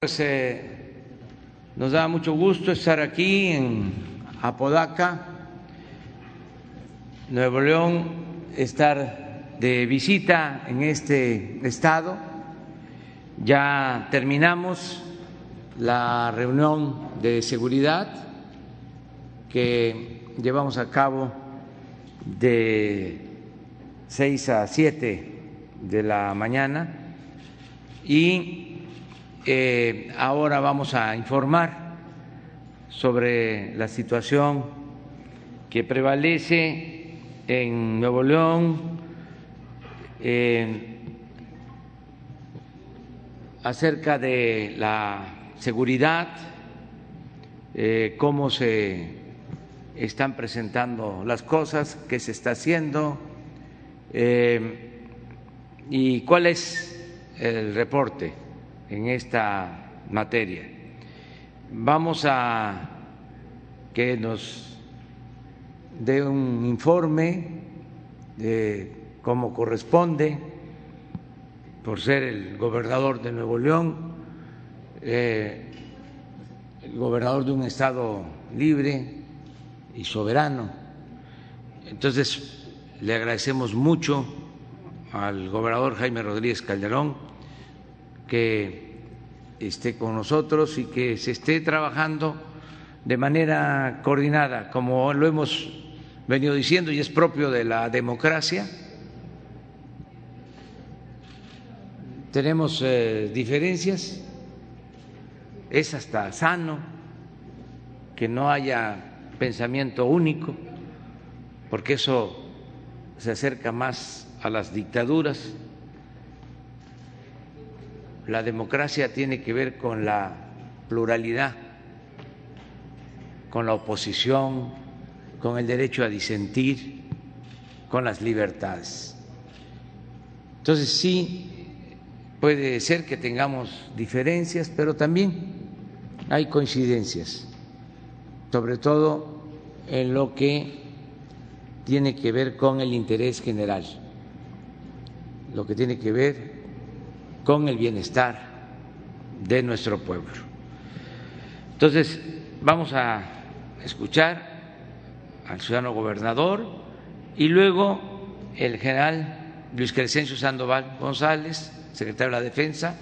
Pues eh, nos da mucho gusto estar aquí en Apodaca, Nuevo León, estar de visita en este estado. Ya terminamos la reunión de seguridad que llevamos a cabo de 6 a 7 de la mañana y eh, ahora vamos a informar sobre la situación que prevalece en Nuevo León eh, acerca de la seguridad, eh, cómo se están presentando las cosas, qué se está haciendo y cuál es el reporte en esta materia. Vamos a que nos dé un informe de cómo corresponde, por ser el gobernador de Nuevo León, eh, el gobernador de un estado libre y soberano. Entonces, le agradecemos mucho al gobernador Jaime Rodríguez Calderón que esté con nosotros y que se esté trabajando de manera coordinada, como lo hemos venido diciendo y es propio de la democracia. Tenemos eh, diferencias, es hasta sano que no haya pensamiento único, porque eso se acerca más a las dictaduras la democracia tiene que ver con la pluralidad, con la oposición, con el derecho a disentir, con las libertades. Entonces sí, puede ser que tengamos diferencias, pero también hay coincidencias, sobre todo en lo que tiene que ver con el interés general, lo que tiene que ver con el bienestar de nuestro pueblo. Entonces, vamos a escuchar al ciudadano gobernador y luego el general Luis Crescencio Sandoval González, secretario de la Defensa,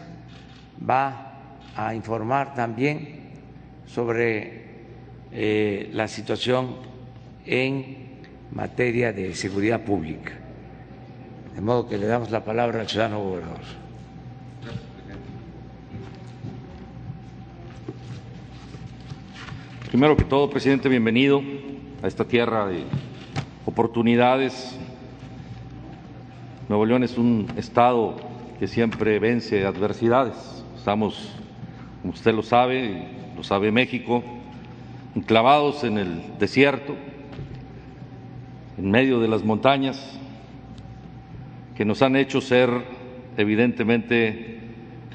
va a informar también sobre eh, la situación en materia de seguridad pública. De modo que le damos la palabra al ciudadano gobernador. Primero que todo, presidente, bienvenido a esta tierra de oportunidades. Nuevo León es un estado que siempre vence adversidades. Estamos, como usted lo sabe, lo sabe México, enclavados en el desierto, en medio de las montañas, que nos han hecho ser evidentemente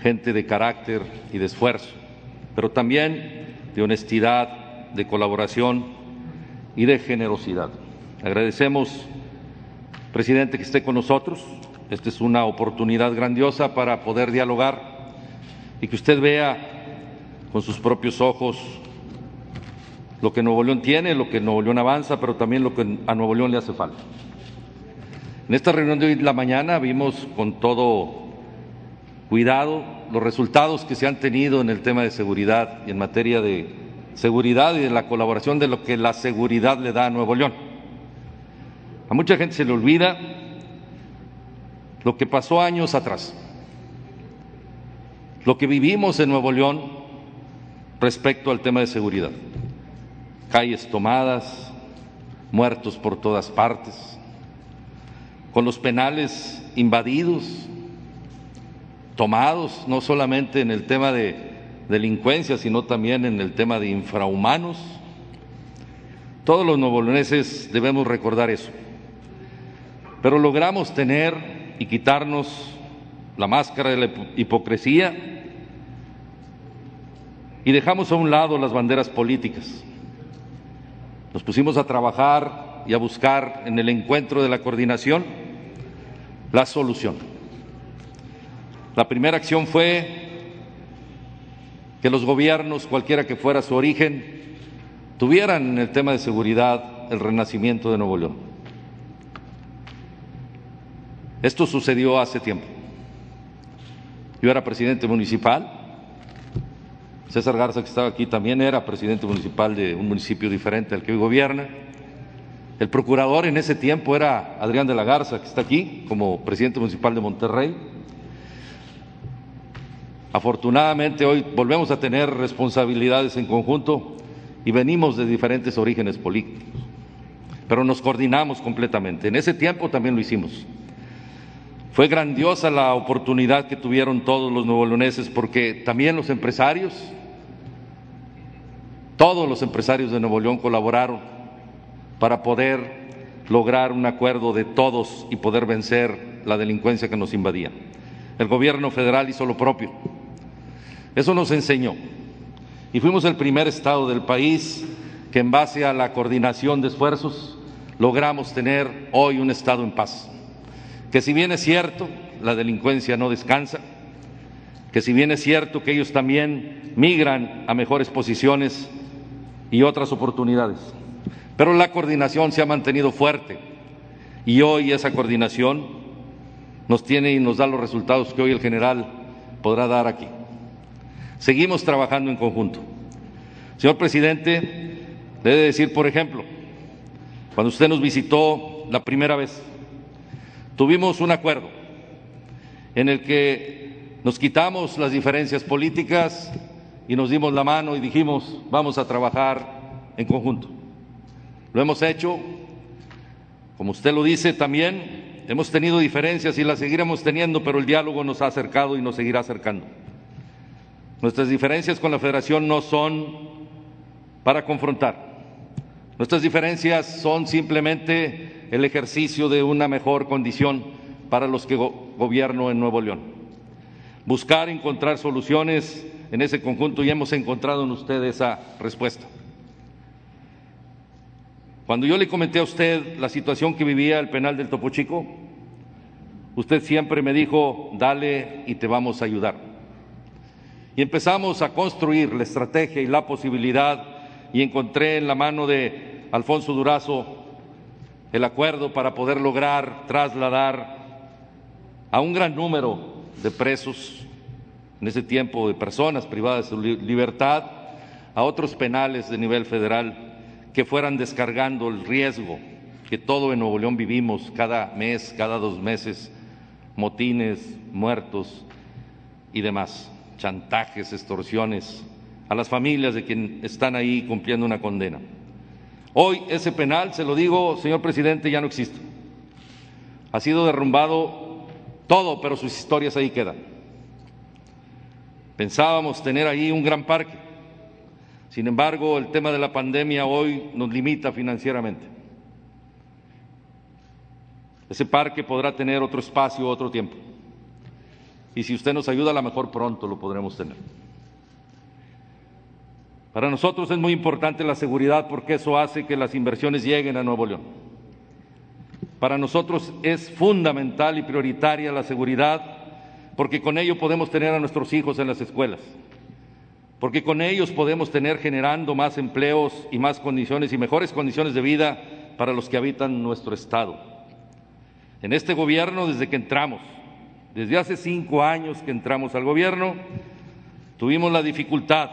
gente de carácter y de esfuerzo, pero también de honestidad de colaboración y de generosidad. Agradecemos, presidente, que esté con nosotros. Esta es una oportunidad grandiosa para poder dialogar y que usted vea con sus propios ojos lo que Nuevo León tiene, lo que Nuevo León avanza, pero también lo que a Nuevo León le hace falta. En esta reunión de hoy la mañana vimos con todo cuidado los resultados que se han tenido en el tema de seguridad y en materia de seguridad y de la colaboración de lo que la seguridad le da a Nuevo León. A mucha gente se le olvida lo que pasó años atrás, lo que vivimos en Nuevo León respecto al tema de seguridad. Calles tomadas, muertos por todas partes, con los penales invadidos, tomados no solamente en el tema de delincuencia, sino también en el tema de infrahumanos. Todos los novoloneses debemos recordar eso. Pero logramos tener y quitarnos la máscara de la hipocresía y dejamos a un lado las banderas políticas. Nos pusimos a trabajar y a buscar en el encuentro de la coordinación la solución. La primera acción fue que los gobiernos, cualquiera que fuera su origen, tuvieran en el tema de seguridad el renacimiento de Nuevo León. Esto sucedió hace tiempo. Yo era presidente municipal, César Garza, que estaba aquí, también era presidente municipal de un municipio diferente al que hoy gobierna. El procurador en ese tiempo era Adrián de la Garza, que está aquí como presidente municipal de Monterrey. Afortunadamente hoy volvemos a tener responsabilidades en conjunto y venimos de diferentes orígenes políticos, pero nos coordinamos completamente. En ese tiempo también lo hicimos. Fue grandiosa la oportunidad que tuvieron todos los nuevoleoneses porque también los empresarios, todos los empresarios de Nuevo León colaboraron para poder lograr un acuerdo de todos y poder vencer la delincuencia que nos invadía. El gobierno federal hizo lo propio. Eso nos enseñó. Y fuimos el primer estado del país que en base a la coordinación de esfuerzos logramos tener hoy un estado en paz. Que si bien es cierto, la delincuencia no descansa, que si bien es cierto que ellos también migran a mejores posiciones y otras oportunidades, pero la coordinación se ha mantenido fuerte y hoy esa coordinación nos tiene y nos da los resultados que hoy el general podrá dar aquí. Seguimos trabajando en conjunto. Señor presidente, debe decir, por ejemplo, cuando usted nos visitó la primera vez, tuvimos un acuerdo en el que nos quitamos las diferencias políticas y nos dimos la mano y dijimos, vamos a trabajar en conjunto. Lo hemos hecho, como usted lo dice también, hemos tenido diferencias y las seguiremos teniendo, pero el diálogo nos ha acercado y nos seguirá acercando. Nuestras diferencias con la federación no son para confrontar. Nuestras diferencias son simplemente el ejercicio de una mejor condición para los que gobierno en Nuevo León. Buscar encontrar soluciones en ese conjunto y hemos encontrado en usted esa respuesta. Cuando yo le comenté a usted la situación que vivía el penal del Topo Chico, usted siempre me dijo, dale y te vamos a ayudar y empezamos a construir la estrategia y la posibilidad y encontré en la mano de Alfonso Durazo el acuerdo para poder lograr trasladar a un gran número de presos, en ese tiempo de personas privadas de su libertad, a otros penales de nivel federal que fueran descargando el riesgo que todo en Nuevo León vivimos cada mes, cada dos meses, motines, muertos y demás chantajes, extorsiones a las familias de quienes están ahí cumpliendo una condena. Hoy ese penal, se lo digo, señor presidente, ya no existe. Ha sido derrumbado todo, pero sus historias ahí quedan. Pensábamos tener ahí un gran parque. Sin embargo, el tema de la pandemia hoy nos limita financieramente. Ese parque podrá tener otro espacio, otro tiempo y si usted nos ayuda, a lo mejor pronto lo podremos tener. Para nosotros es muy importante la seguridad porque eso hace que las inversiones lleguen a Nuevo León. Para nosotros es fundamental y prioritaria la seguridad porque con ello podemos tener a nuestros hijos en las escuelas, porque con ellos podemos tener generando más empleos y más condiciones y mejores condiciones de vida para los que habitan nuestro Estado. En este gobierno, desde que entramos, desde hace cinco años que entramos al gobierno, tuvimos la dificultad,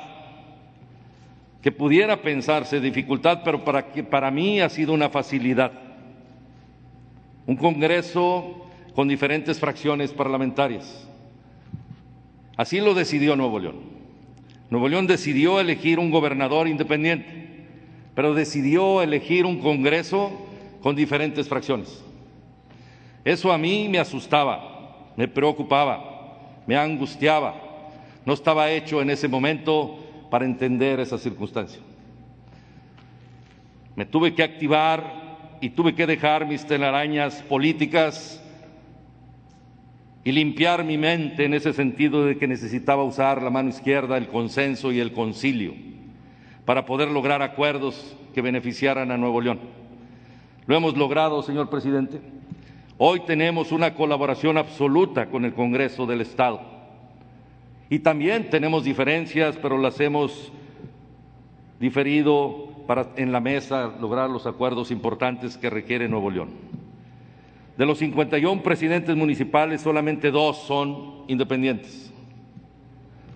que pudiera pensarse dificultad, pero para, que, para mí ha sido una facilidad. Un Congreso con diferentes fracciones parlamentarias. Así lo decidió Nuevo León. Nuevo León decidió elegir un gobernador independiente, pero decidió elegir un Congreso con diferentes fracciones. Eso a mí me asustaba me preocupaba, me angustiaba. No estaba hecho en ese momento para entender esa circunstancia. Me tuve que activar y tuve que dejar mis telarañas políticas y limpiar mi mente en ese sentido de que necesitaba usar la mano izquierda, el consenso y el concilio para poder lograr acuerdos que beneficiaran a Nuevo León. Lo hemos logrado, señor presidente. Hoy tenemos una colaboración absoluta con el Congreso del Estado Y también tenemos diferencias, pero las hemos diferido para en la mesa lograr los acuerdos importantes que requiere Nuevo León. De los 51 presidentes municipales, solamente dos son independientes.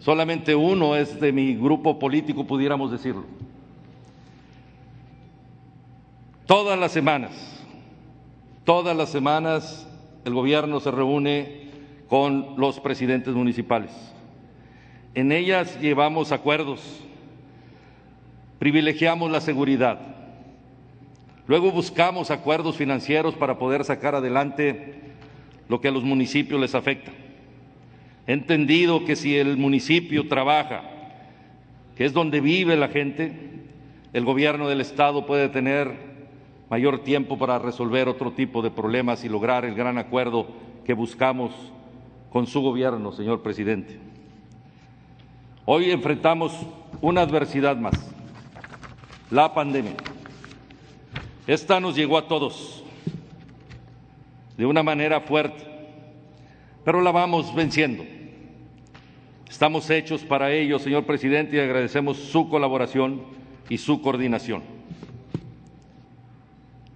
Solamente uno es de mi grupo político, pudiéramos decirlo. Todas las semanas, todas las semanas el gobierno se reúne con los presidentes municipales. En ellas llevamos acuerdos, privilegiamos la seguridad, luego buscamos acuerdos financieros para poder sacar adelante lo que a los municipios les afecta. He entendido que si el municipio trabaja, que es donde vive la gente, el gobierno del Estado puede tener mayor tiempo para resolver otro tipo de problemas y lograr el gran acuerdo que buscamos con su gobierno, señor presidente. Hoy enfrentamos una adversidad más, la pandemia. Esta nos llegó a todos de una manera fuerte, pero la vamos venciendo. Estamos hechos para ello, señor presidente, y agradecemos su colaboración y su coordinación.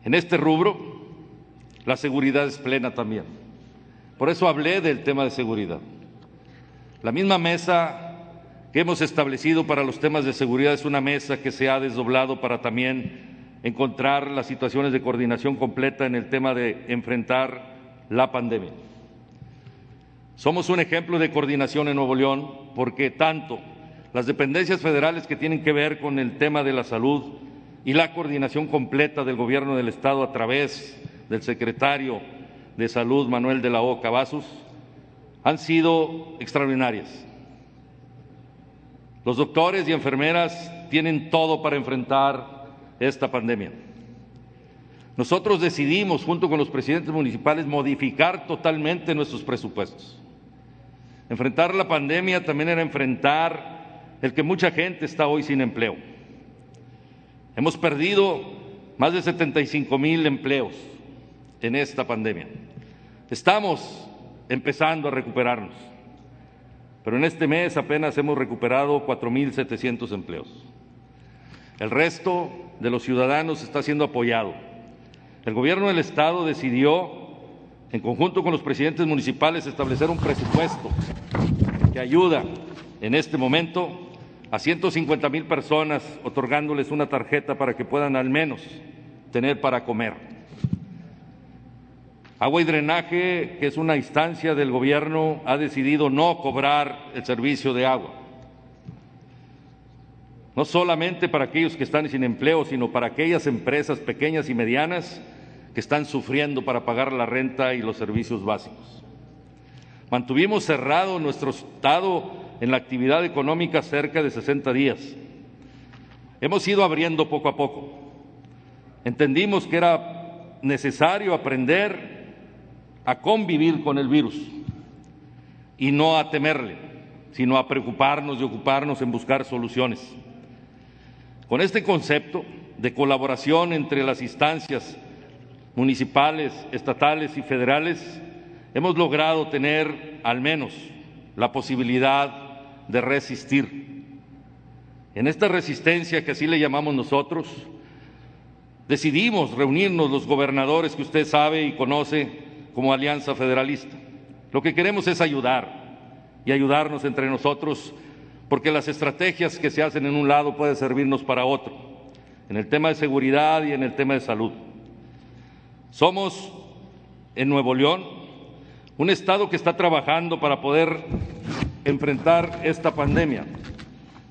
En este rubro, la seguridad es plena también. Por eso hablé del tema de seguridad. La misma mesa que hemos establecido para los temas de seguridad es una mesa que se ha desdoblado para también encontrar las situaciones de coordinación completa en el tema de enfrentar la pandemia. Somos un ejemplo de coordinación en Nuevo León porque tanto las dependencias federales que tienen que ver con el tema de la salud, y la coordinación completa del Gobierno del Estado a través del secretario de Salud, Manuel de la O. Cavazos, han sido extraordinarias. Los doctores y enfermeras tienen todo para enfrentar esta pandemia. Nosotros decidimos, junto con los presidentes municipales, modificar totalmente nuestros presupuestos. Enfrentar la pandemia también era enfrentar el que mucha gente está hoy sin empleo Hemos perdido más de 75 mil empleos en esta pandemia. Estamos empezando a recuperarnos, pero en este mes apenas hemos recuperado 4.700 empleos. El resto de los ciudadanos está siendo apoyado. El gobierno del Estado decidió, en conjunto con los presidentes municipales, establecer un presupuesto que ayuda en este momento a 150 mil personas otorgándoles una tarjeta para que puedan al menos tener para comer. Agua y Drenaje, que es una instancia del gobierno, ha decidido no cobrar el servicio de agua. No solamente para aquellos que están sin empleo, sino para aquellas empresas pequeñas y medianas que están sufriendo para pagar la renta y los servicios básicos. Mantuvimos cerrado nuestro estado en la actividad económica cerca de 60 días. Hemos ido abriendo poco a poco. Entendimos que era necesario aprender a convivir con el virus y no a temerle, sino a preocuparnos y ocuparnos en buscar soluciones. Con este concepto de colaboración entre las instancias municipales, estatales y federales, hemos logrado tener al menos la posibilidad de resistir. En esta resistencia que así le llamamos nosotros, decidimos reunirnos los gobernadores que usted sabe y conoce como Alianza Federalista. Lo que queremos es ayudar y ayudarnos entre nosotros porque las estrategias que se hacen en un lado pueden servirnos para otro, en el tema de seguridad y en el tema de salud. Somos en Nuevo León un Estado que está trabajando para poder enfrentar esta pandemia.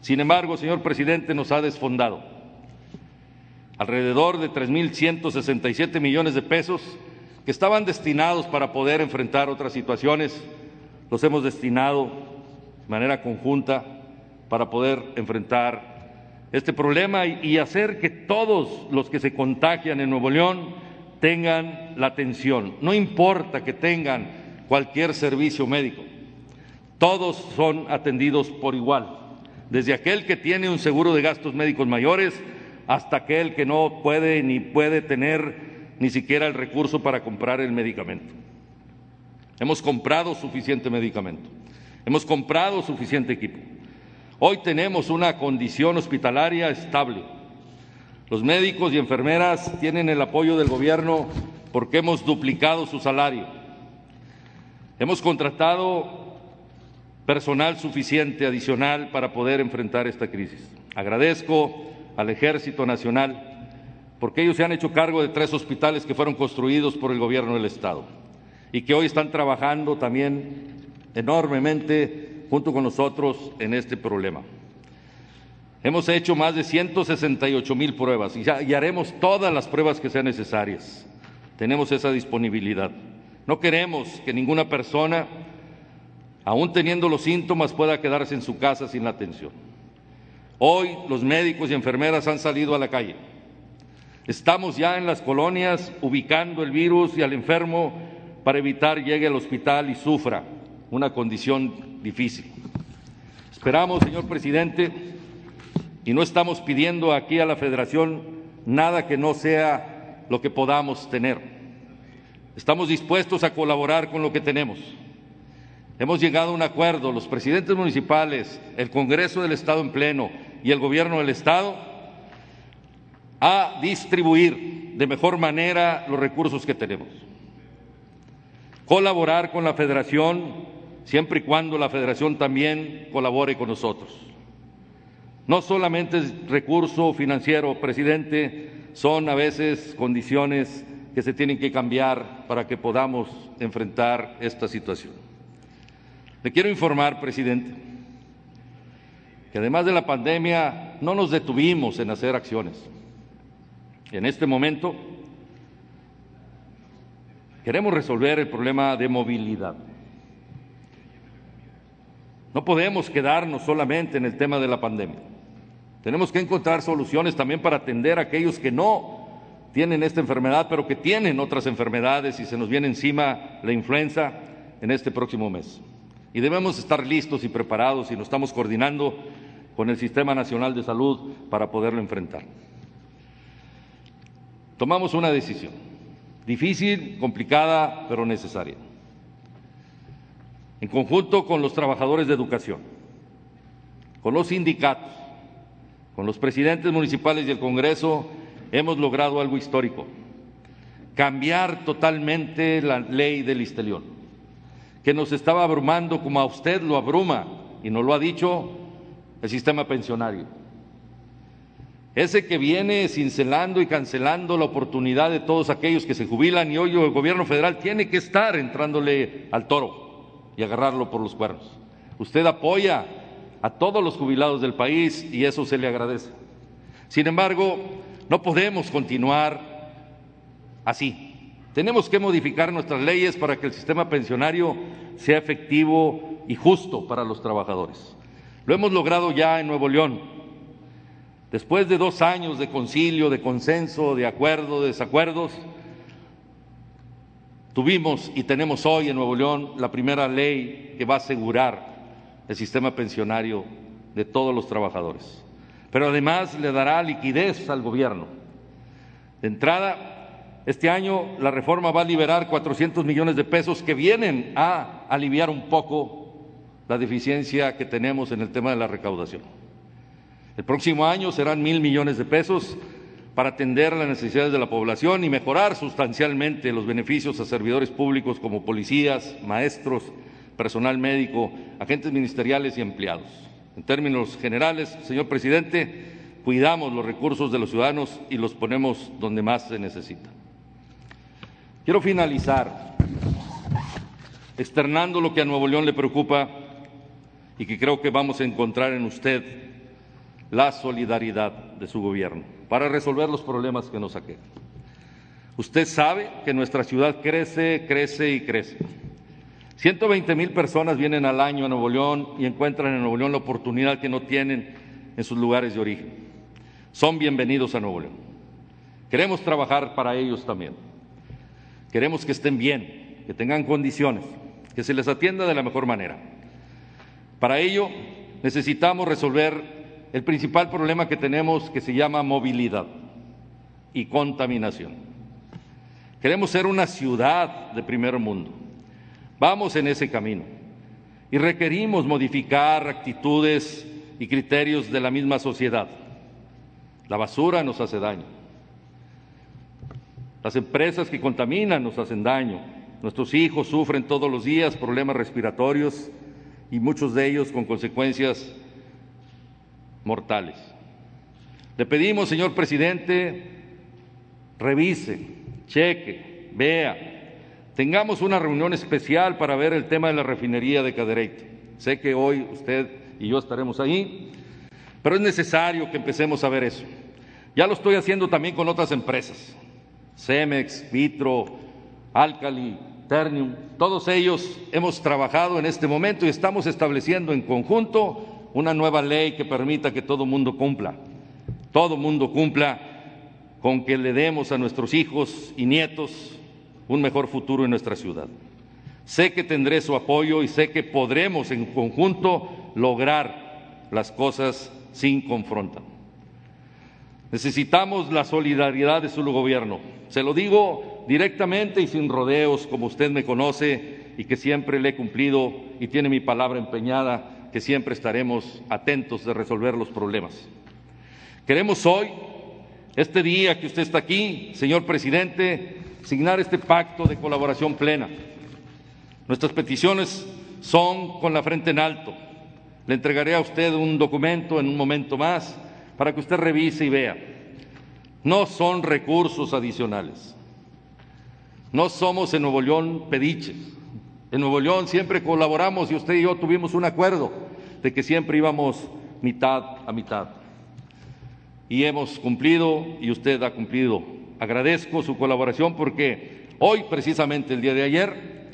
Sin embargo, señor presidente, nos ha desfondado. Alrededor de 3.167 millones de pesos que estaban destinados para poder enfrentar otras situaciones, los hemos destinado de manera conjunta para poder enfrentar este problema y hacer que todos los que se contagian en Nuevo León tengan la atención. No importa que tengan cualquier servicio médico todos son atendidos por igual, desde aquel que tiene un seguro de gastos médicos mayores hasta aquel que no puede ni puede tener ni siquiera el recurso para comprar el medicamento. Hemos comprado suficiente medicamento. Hemos comprado suficiente equipo. Hoy tenemos una condición hospitalaria estable. Los médicos y enfermeras tienen el apoyo del gobierno porque hemos duplicado su salario. Hemos contratado personal suficiente adicional para poder enfrentar esta crisis. Agradezco al Ejército Nacional porque ellos se han hecho cargo de tres hospitales que fueron construidos por el gobierno del Estado y que hoy están trabajando también enormemente junto con nosotros en este problema. Hemos hecho más de 168 mil pruebas y, haremos todas las pruebas que sean necesarias. Tenemos esa disponibilidad. No queremos que ninguna persona, aún teniendo los síntomas, pueda quedarse en su casa sin la atención. Hoy los médicos y enfermeras han salido a la calle Estamos ya en las colonias ubicando el virus y al enfermo para evitar llegue al hospital y sufra una condición difícil. Esperamos, señor presidente, y no estamos pidiendo aquí a la Federación nada que no sea lo que podamos tener. Estamos dispuestos a colaborar con lo que tenemos. Hemos llegado a un acuerdo, los presidentes municipales, el Congreso del Estado en pleno y el Gobierno del Estado a distribuir de mejor manera los recursos que tenemos. Colaborar con la federación siempre y cuando la federación también colabore con nosotros. No solamente es recurso financiero, presidente, son a veces condiciones que se tienen que cambiar para que podamos enfrentar esta situación. Le quiero informar, presidente, que además de la pandemia no nos detuvimos en hacer acciones. En este momento queremos resolver el problema de movilidad. No podemos quedarnos solamente en el tema de la pandemia. Tenemos que encontrar soluciones también para atender a aquellos que no tienen esta enfermedad, pero que tienen otras enfermedades y se nos viene encima la influenza en este próximo mes. Y debemos estar listos y preparados y nos estamos coordinando con el Sistema Nacional de Salud para poderlo enfrentar. Tomamos una decisión, difícil, complicada, pero necesaria, en conjunto con los trabajadores de educación, con los sindicatos, con los presidentes municipales y el Congreso, hemos logrado algo histórico, cambiar totalmente la ley del Istelión, que nos estaba abrumando como a usted lo abruma, y nos lo ha dicho el sistema pensionario ese que viene cincelando y cancelando la oportunidad de todos aquellos que se jubilan y hoy el gobierno federal tiene que estar entrándole al toro y agarrarlo por los cuernos. Usted apoya a todos los jubilados del país y eso se le agradece. Sin embargo, no podemos continuar así. Tenemos que modificar nuestras leyes para que el sistema pensionario sea efectivo y justo para los trabajadores. Lo hemos logrado ya en Nuevo León Después de dos años de concilio, de consenso, de acuerdo, de desacuerdos, tuvimos y tenemos hoy en Nuevo León la primera ley que va a asegurar el sistema pensionario de todos los trabajadores. Pero además le dará liquidez al gobierno. De entrada, este año la reforma va a liberar 400 millones de pesos que vienen a aliviar un poco la deficiencia que tenemos en el tema de la recaudación. El próximo año serán mil millones de pesos para atender las necesidades de la población y mejorar sustancialmente los beneficios a servidores públicos como policías, maestros, personal médico, agentes ministeriales y empleados. En términos generales, señor presidente, cuidamos los recursos de los ciudadanos y los ponemos donde más se necesita. Quiero finalizar externando lo que a Nuevo León le preocupa y que creo que vamos a encontrar en usted la solidaridad de su gobierno para resolver los problemas que nos aquejan. Usted sabe que nuestra ciudad crece, crece y crece. 120 mil personas vienen al año a Nuevo León y encuentran en Nuevo León la oportunidad que no tienen en sus lugares de origen. Son bienvenidos a Nuevo León. Queremos trabajar para ellos también. Queremos que estén bien, que tengan condiciones, que se les atienda de la mejor manera. Para ello necesitamos resolver el principal problema que tenemos que se llama movilidad y contaminación. Queremos ser una ciudad de primer mundo. Vamos en ese camino. y requerimos modificar actitudes y criterios de la misma sociedad. La basura nos hace daño. Las empresas que contaminan nos hacen daño. Nuestros hijos sufren todos los días problemas respiratorios y muchos de ellos con consecuencias mortales. Le pedimos, señor presidente, revise, cheque, vea, tengamos una reunión especial para ver el tema de la refinería de Cadereyte. Sé que hoy usted y yo estaremos ahí, pero es necesario que empecemos a ver eso. Ya lo estoy haciendo también con otras empresas, Cemex, Vitro, Alcali, Ternium, todos ellos hemos trabajado en este momento y estamos estableciendo en conjunto una nueva ley que permita que todo mundo cumpla, todo mundo cumpla con que le demos a nuestros hijos y nietos un mejor futuro en nuestra ciudad. Sé que tendré su apoyo y sé que podremos en conjunto lograr las cosas sin confronta. Necesitamos la solidaridad de su gobierno. Se lo digo directamente y sin rodeos, como usted me conoce y que siempre le he cumplido y tiene mi palabra empeñada, que siempre estaremos atentos de resolver los problemas. Queremos hoy, este día que usted está aquí, señor presidente, signar este pacto de colaboración plena. Nuestras peticiones son con la frente en alto. Le entregaré a usted un documento en un momento más para que usted revise y vea. No son recursos adicionales. No somos en Nuevo León pediches. En Nuevo León siempre colaboramos y usted y yo tuvimos un acuerdo de que siempre íbamos mitad a mitad. Y hemos cumplido y usted ha cumplido agradezco su colaboración porque hoy, precisamente el día de ayer,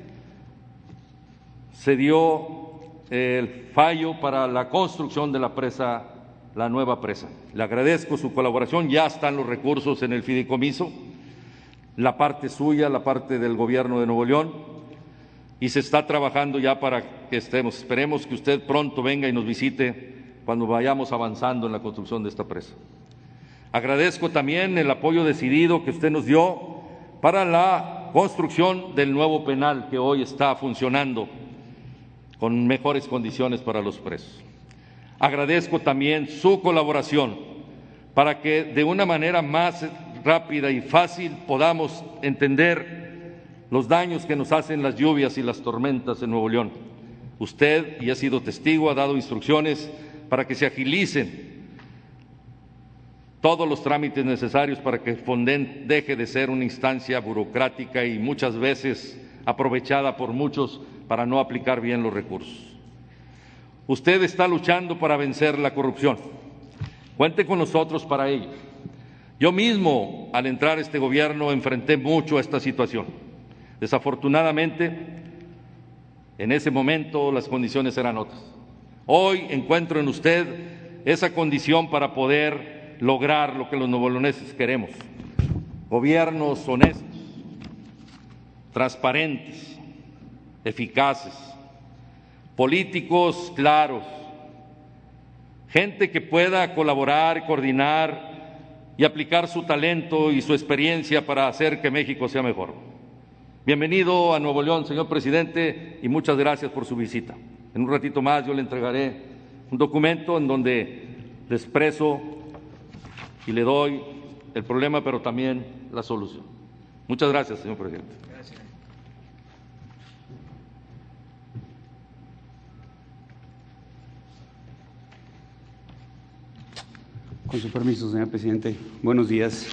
se dio el fallo para la construcción de la presa, la nueva presa. Le agradezco su colaboración, ya están los recursos en el fideicomiso, la parte suya, la parte del gobierno de Nuevo León, y se está trabajando ya para que estemos. Esperemos que usted pronto venga y nos visite cuando vayamos avanzando en la construcción de esta presa. Agradezco también el apoyo decidido que usted nos dio para la construcción del nuevo penal que hoy está funcionando con mejores condiciones para los presos. Agradezco también su colaboración para que de una manera más rápida y fácil podamos entender los daños que nos hacen las lluvias y las tormentas en Nuevo León. Usted, y ha sido testigo, ha dado instrucciones para que se agilicen todos los trámites necesarios para que Fonden deje de ser una instancia burocrática y muchas veces aprovechada por muchos para no aplicar bien los recursos. Usted está luchando para vencer la corrupción. Cuente con nosotros para ello. Yo mismo, al entrar a este gobierno, enfrenté mucho a esta situación. Desafortunadamente, en ese momento las condiciones eran otras. Hoy encuentro en usted esa condición para poder lograr lo que los novoloneses queremos. Gobiernos honestos, transparentes, eficaces, políticos claros, gente que pueda colaborar, coordinar y aplicar su talento y su experiencia para hacer que México sea mejor. Bienvenido a Nuevo León, señor presidente, y muchas gracias por su visita. En un ratito más yo le entregaré un documento en donde le expreso y le doy el problema, pero también la solución. Muchas gracias, señor presidente. Con su permiso, señor presidente. Buenos días.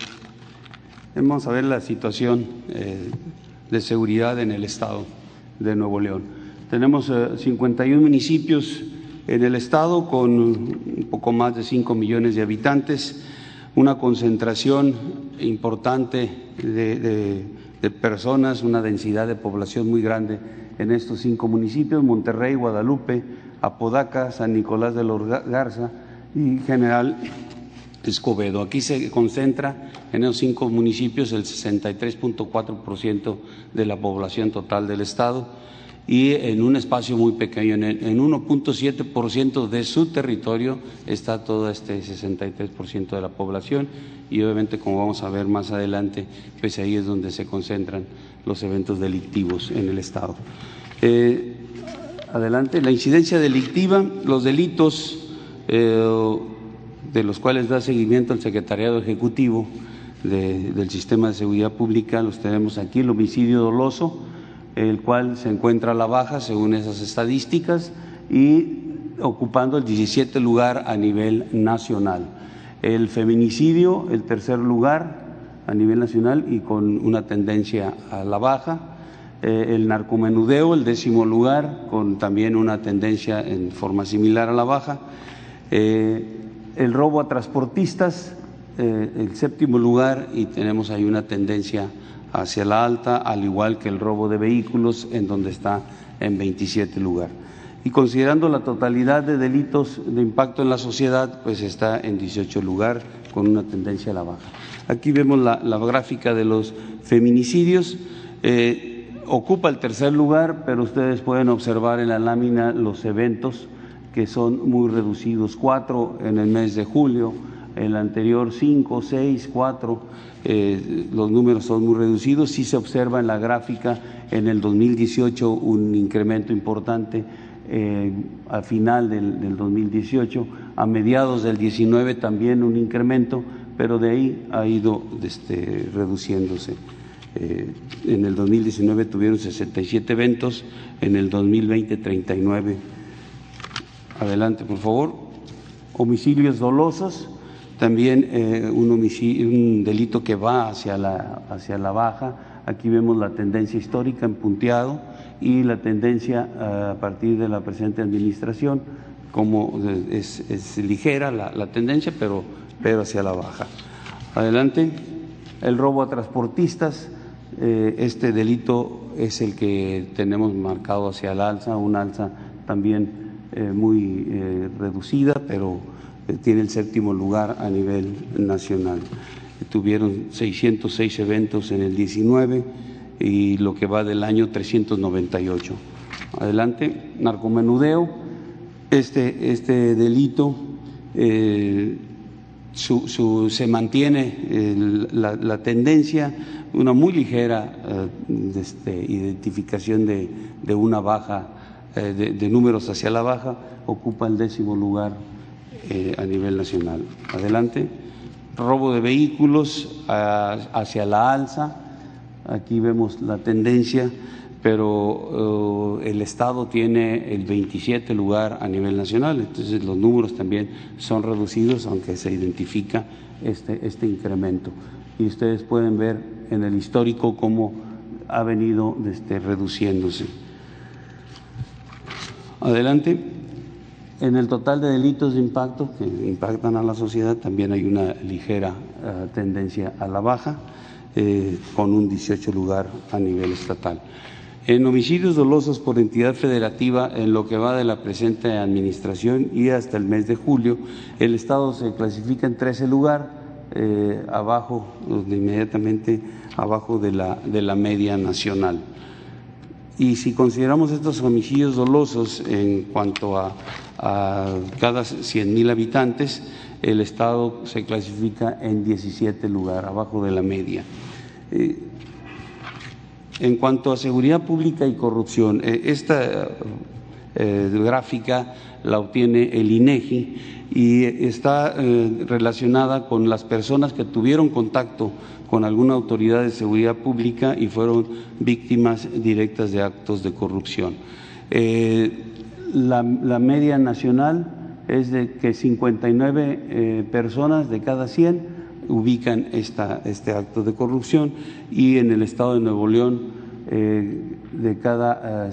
Vamos a ver la situación eh, de seguridad en el estado de Nuevo León. Tenemos 51 eh, municipios en el estado con un poco más de 5 millones de habitantes una concentración importante de, personas, una densidad de población muy grande en estos cinco municipios, Monterrey, Guadalupe, Apodaca, San Nicolás de los Garza y General Escobedo. Aquí se concentra en esos cinco municipios el 63.4% de la población total del Estado y en un espacio muy pequeño, en 1.7% de su territorio está todo este 63% de la población y obviamente como vamos a ver más adelante, pues ahí es donde se concentran los eventos delictivos en el Estado. Eh, Adelante. La incidencia delictiva, los delitos eh, de los cuales da seguimiento el Secretariado Ejecutivo del Sistema de Seguridad Pública, los tenemos aquí, el homicidio doloso, el cual se encuentra a la baja según esas estadísticas y ocupando el 17 lugar a nivel nacional. El feminicidio, el tercer lugar a nivel nacional y con una tendencia a la baja. Eh, el narcomenudeo, el décimo lugar, con también una tendencia en forma similar a la baja. Eh, el robo a transportistas, eh, el séptimo lugar, y tenemos ahí una tendencia hacia la alta, al igual que el robo de vehículos, en donde está en 27 lugar. Y considerando la totalidad de delitos de impacto en la sociedad, pues está en 18 lugar, con una tendencia a la baja. Aquí vemos la, gráfica de los feminicidios. Eh, ocupa el tercer lugar, pero ustedes pueden observar en la lámina los eventos que son muy reducidos. Cuatro en el mes de julio, el anterior cinco, seis, cuatro. Eh, los números son muy reducidos. Sí se observa en la gráfica en el 2018 un incremento importante. Eh, al final del, del 2018, a mediados del 19 también un incremento, pero de ahí ha ido este, reduciéndose. Eh, en el 2019 tuvieron 67 eventos, en el 2020 39. Adelante, por favor. Homicidios dolosos, también eh, un, un, delito que va hacia la, hacia la baja. Aquí vemos la tendencia histórica en punteado y la tendencia a partir de la presente administración, como es, ligera la, la tendencia, pero pero hacia la baja. Adelante. El robo a transportistas. Eh, este delito es el que tenemos marcado hacia el alza, un alza también eh, muy eh, reducida, pero tiene el séptimo lugar a nivel nacional. Tuvieron 606 eventos en el 19 y lo que va del año 398. Adelante, narcomenudeo. Este, este delito su, se mantiene la, tendencia, una muy ligera eh, este, identificación de, una baja, eh, de, números hacia la baja, ocupa el décimo lugar eh, a nivel nacional. Adelante. Robo de vehículos hacia la alza, aquí vemos la tendencia pero eh, el Estado tiene el 27 lugar a nivel nacional, entonces los números también son reducidos, aunque se identifica este, este incremento. Y ustedes pueden ver en el histórico cómo ha venido este, reduciéndose. Adelante. En el total de delitos de impacto que impactan a la sociedad también hay una ligera eh, tendencia a la baja, eh, con un 18 lugar a nivel estatal. En homicidios dolosos por entidad federativa, en lo que va de la presente administración y hasta el mes de julio, el Estado se clasifica en 13 lugar, eh, abajo, inmediatamente abajo de la, de la media nacional. Y si consideramos estos homicidios dolosos en cuanto a, cada 100 mil habitantes, el Estado se clasifica en 17 lugar, abajo de la media. Eh, en cuanto a seguridad pública y corrupción, eh, esta eh, gráfica la obtiene el INEGI y está eh, relacionada con las personas que tuvieron contacto con alguna autoridad de seguridad pública y fueron víctimas directas de actos de corrupción. La, la, media nacional es de que 59 personas de cada 100 ubican esta, este acto de corrupción y en el estado de Nuevo León eh, de cada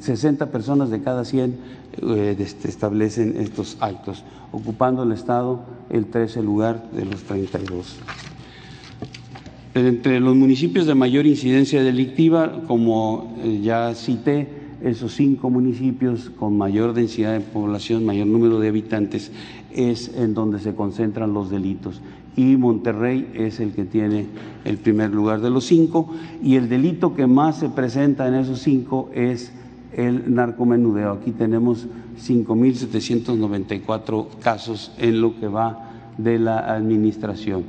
60 eh, personas de cada 100 eh, este, establecen estos actos, ocupando el estado el 13 lugar de los 32. Entre los municipios de mayor incidencia delictiva, como ya cité, esos cinco municipios con mayor densidad de población, mayor número de habitantes, es en donde se concentran los delitos y Monterrey es el que tiene el primer lugar de los cinco y el delito que más se presenta en esos cinco es el narcomenudeo. Aquí tenemos 5.794 casos en lo que va de la administración,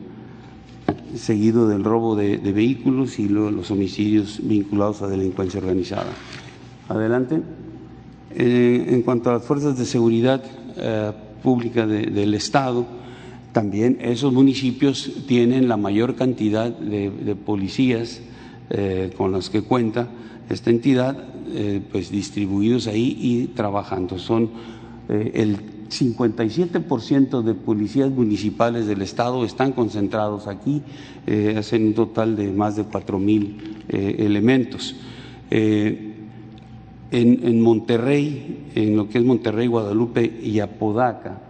seguido del robo de, vehículos y luego los homicidios vinculados a delincuencia organizada. Adelante. Eh, en cuanto a las fuerzas de seguridad eh, pública del Estado, también esos municipios tienen la mayor cantidad de, policías eh, con las que cuenta esta entidad, pues distribuidos ahí y trabajando. Son el 57% de policías municipales del Estado están concentrados aquí, hacen un total de más de 4 mil elementos. En, Monterrey, en lo que es Monterrey, Guadalupe y Apodaca,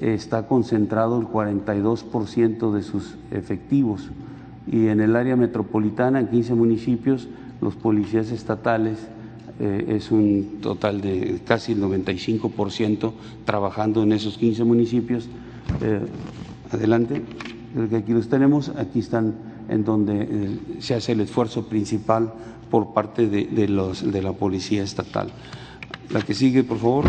está concentrado el 42% de sus efectivos y en el área metropolitana, en 15 municipios, los policías estatales eh, es un total de casi el 95% trabajando en esos 15 municipios. Eh, adelante, aquí los tenemos, aquí están en donde eh, se hace el esfuerzo principal por parte de, los, de la Policía Estatal. La que sigue, por favor.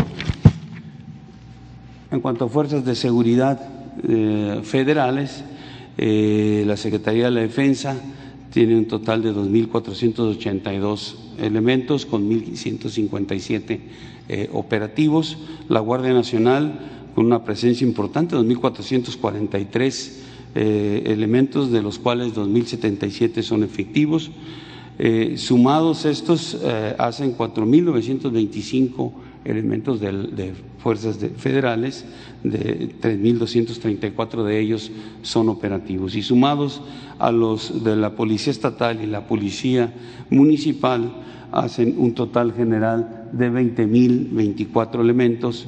En cuanto a fuerzas de seguridad eh, federales, eh, la Secretaría de la Defensa tiene un total de 2.482 elementos con 1.157 eh, operativos. La Guardia Nacional con una presencia importante, 2.443 elementos, de los cuales 2.077 son efectivos. Sumados estos hacen 4.925 elementos de, fuerzas federales, de 3.234 de ellos son operativos. Y sumados a los de la Policía Estatal y la Policía Municipal, hacen un total general de 20.024 elementos,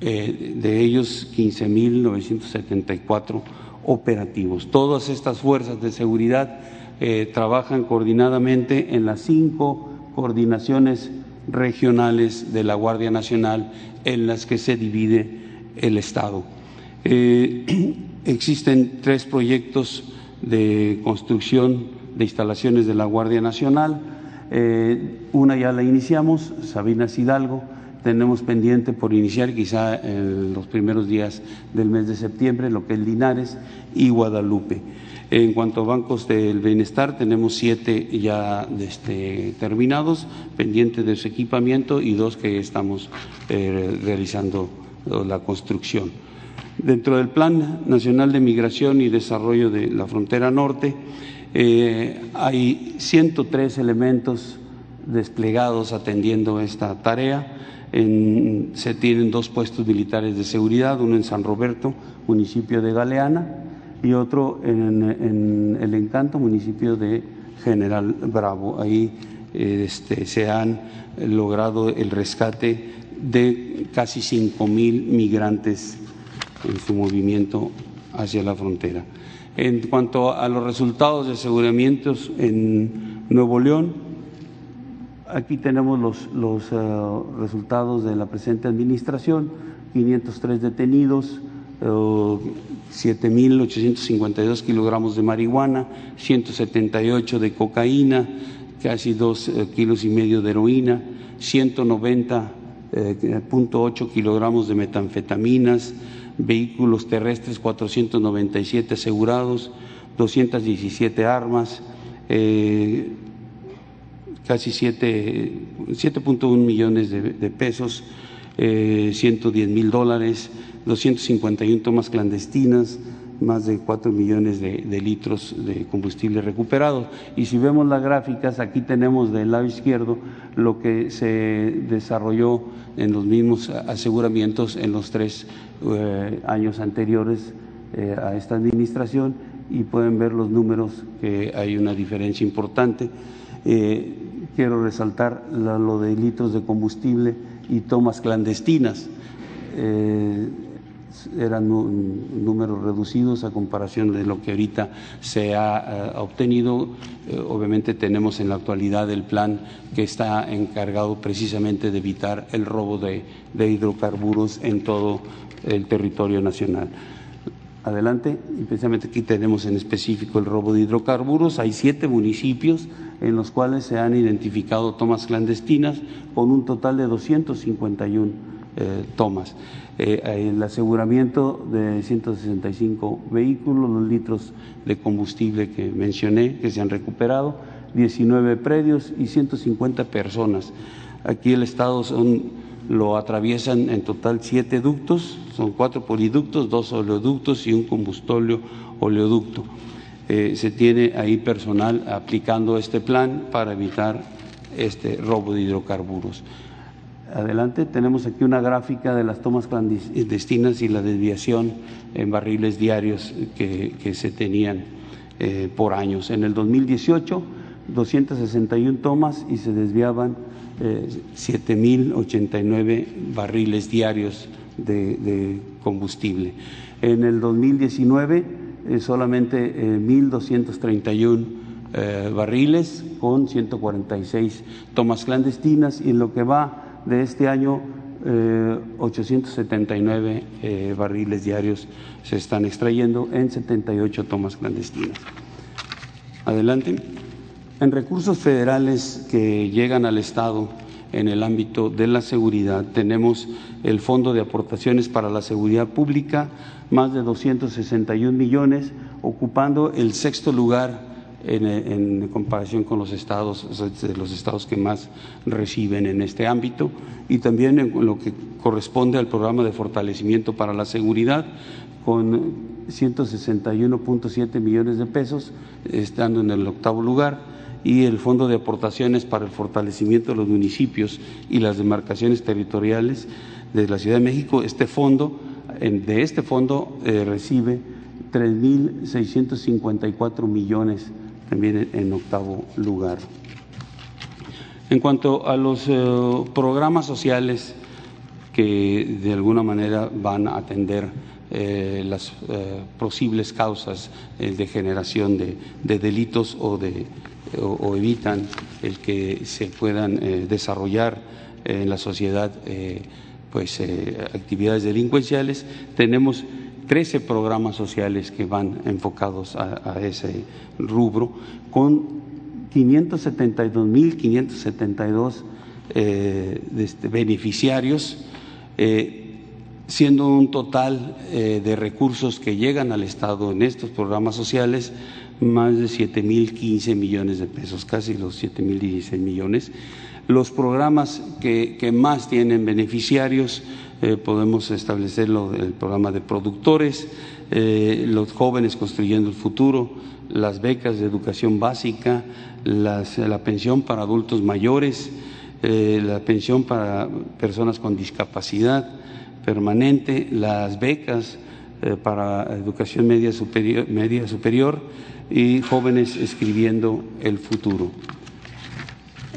eh, de ellos 15.974 operativos. Todas estas fuerzas de seguridad eh, trabajan coordinadamente en las cinco coordinaciones regionales de la Guardia Nacional en las que se divide el Estado. Eh, existen tres proyectos de construcción de instalaciones de la Guardia Nacional. Eh, una ya la iniciamos, Sabinas Hidalgo, tenemos pendiente por iniciar quizá en los primeros días del mes de septiembre, lo que es Linares y Guadalupe. En cuanto a bancos del bienestar, tenemos siete ya este, terminados, pendientes de su equipamiento y dos que estamos eh, realizando la construcción. Dentro del Plan Nacional de Migración y Desarrollo de la Frontera Norte, eh, hay 103 elementos desplegados atendiendo esta tarea. se tienen dos puestos militares de seguridad, uno en San Roberto, municipio de Galeana, y otro en, el Encanto, municipio de General Bravo. Ahí este, se han logrado el rescate de casi cinco mil migrantes en su movimiento hacia la frontera. En cuanto a los resultados de aseguramientos en Nuevo León, aquí tenemos los, los eh, resultados de la presente administración, 503 detenidos, 7.852 kilogramos de marihuana, 178 de cocaína, casi dos eh, kilos y medio de heroína, 190.8 eh, kilogramos de metanfetaminas, vehículos terrestres 497 asegurados, 217 armas, eh, casi 7.1 millones de, de pesos, 110 mil dólares, 251 tomas clandestinas, más de 4 millones de, litros de combustible recuperado. Y si vemos las gráficas, aquí tenemos del lado izquierdo lo que se desarrolló en los mismos aseguramientos en los tres eh, años anteriores eh, a esta administración y pueden ver los números que hay una diferencia importante. Eh, quiero resaltar lo de litros de combustible y tomas clandestinas eran números reducidos a comparación de lo que ahorita se ha eh, obtenido. Eh, obviamente tenemos en la actualidad el plan que está encargado precisamente de evitar el robo de, hidrocarburos en todo el territorio nacional. Adelante, y precisamente aquí tenemos en específico el robo de hidrocarburos. Hay siete municipios en los cuales se han identificado tomas clandestinas con un total de 251 eh, tomas. Eh, el aseguramiento de 165 vehículos, los litros de combustible que mencioné que se han recuperado, 19 predios y 150 personas. Aquí el Estado lo atraviesan en total siete ductos, son cuatro poliductos, dos oleoductos y un combustorio oleoducto. Eh, se tiene ahí personal aplicando este plan para evitar este robo de hidrocarburos. Adelante, tenemos aquí una gráfica de las tomas clandestinas y la desviación en barriles diarios que, se tenían eh, por años. En el 2018, 261 tomas y se desviaban 7.089 barriles diarios de combustible. En el 2019, eh, solamente 1.231 eh, eh, barriles con 146 tomas clandestinas y en lo que va de este año 879 barriles diarios se están extrayendo en 78 tomas clandestinas. Adelante. En recursos federales que llegan al Estado en el ámbito de la seguridad, tenemos el Fondo de Aportaciones para la Seguridad Pública, más de 261 millones, ocupando el sexto lugar en, comparación con los estados, los estados que más reciben en este ámbito, y también en lo que corresponde al programa de fortalecimiento para la seguridad, con 161.7 millones de pesos, estando en el octavo lugar y el Fondo de Aportaciones para el Fortalecimiento de los Municipios y las Demarcaciones Territoriales de la Ciudad de México. Este fondo, de este fondo eh, recibe 3.654 millones también en, octavo lugar. En cuanto a los eh, programas sociales que de alguna manera van a atender eh, las posibles causas de generación de delitos o de o, evitan el que se puedan eh, desarrollar en la sociedad eh, pues, eh, actividades delincuenciales. Tenemos 13 programas sociales que van enfocados a, ese rubro con 572.572 este, beneficiarios, siendo un total de recursos que llegan al Estado en estos programas sociales más de 7 mil 15 millones de pesos, casi los 7 mil 16 millones. Los programas que, más tienen beneficiarios, eh, podemos establecerlo el programa de productores, eh, los jóvenes construyendo el futuro, las becas de educación básica, la pensión para adultos mayores, eh, la pensión para personas con discapacidad permanente, las becas para educación media superior, media superior y jóvenes escribiendo el futuro.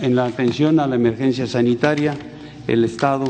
En la atención a la emergencia sanitaria, el Estado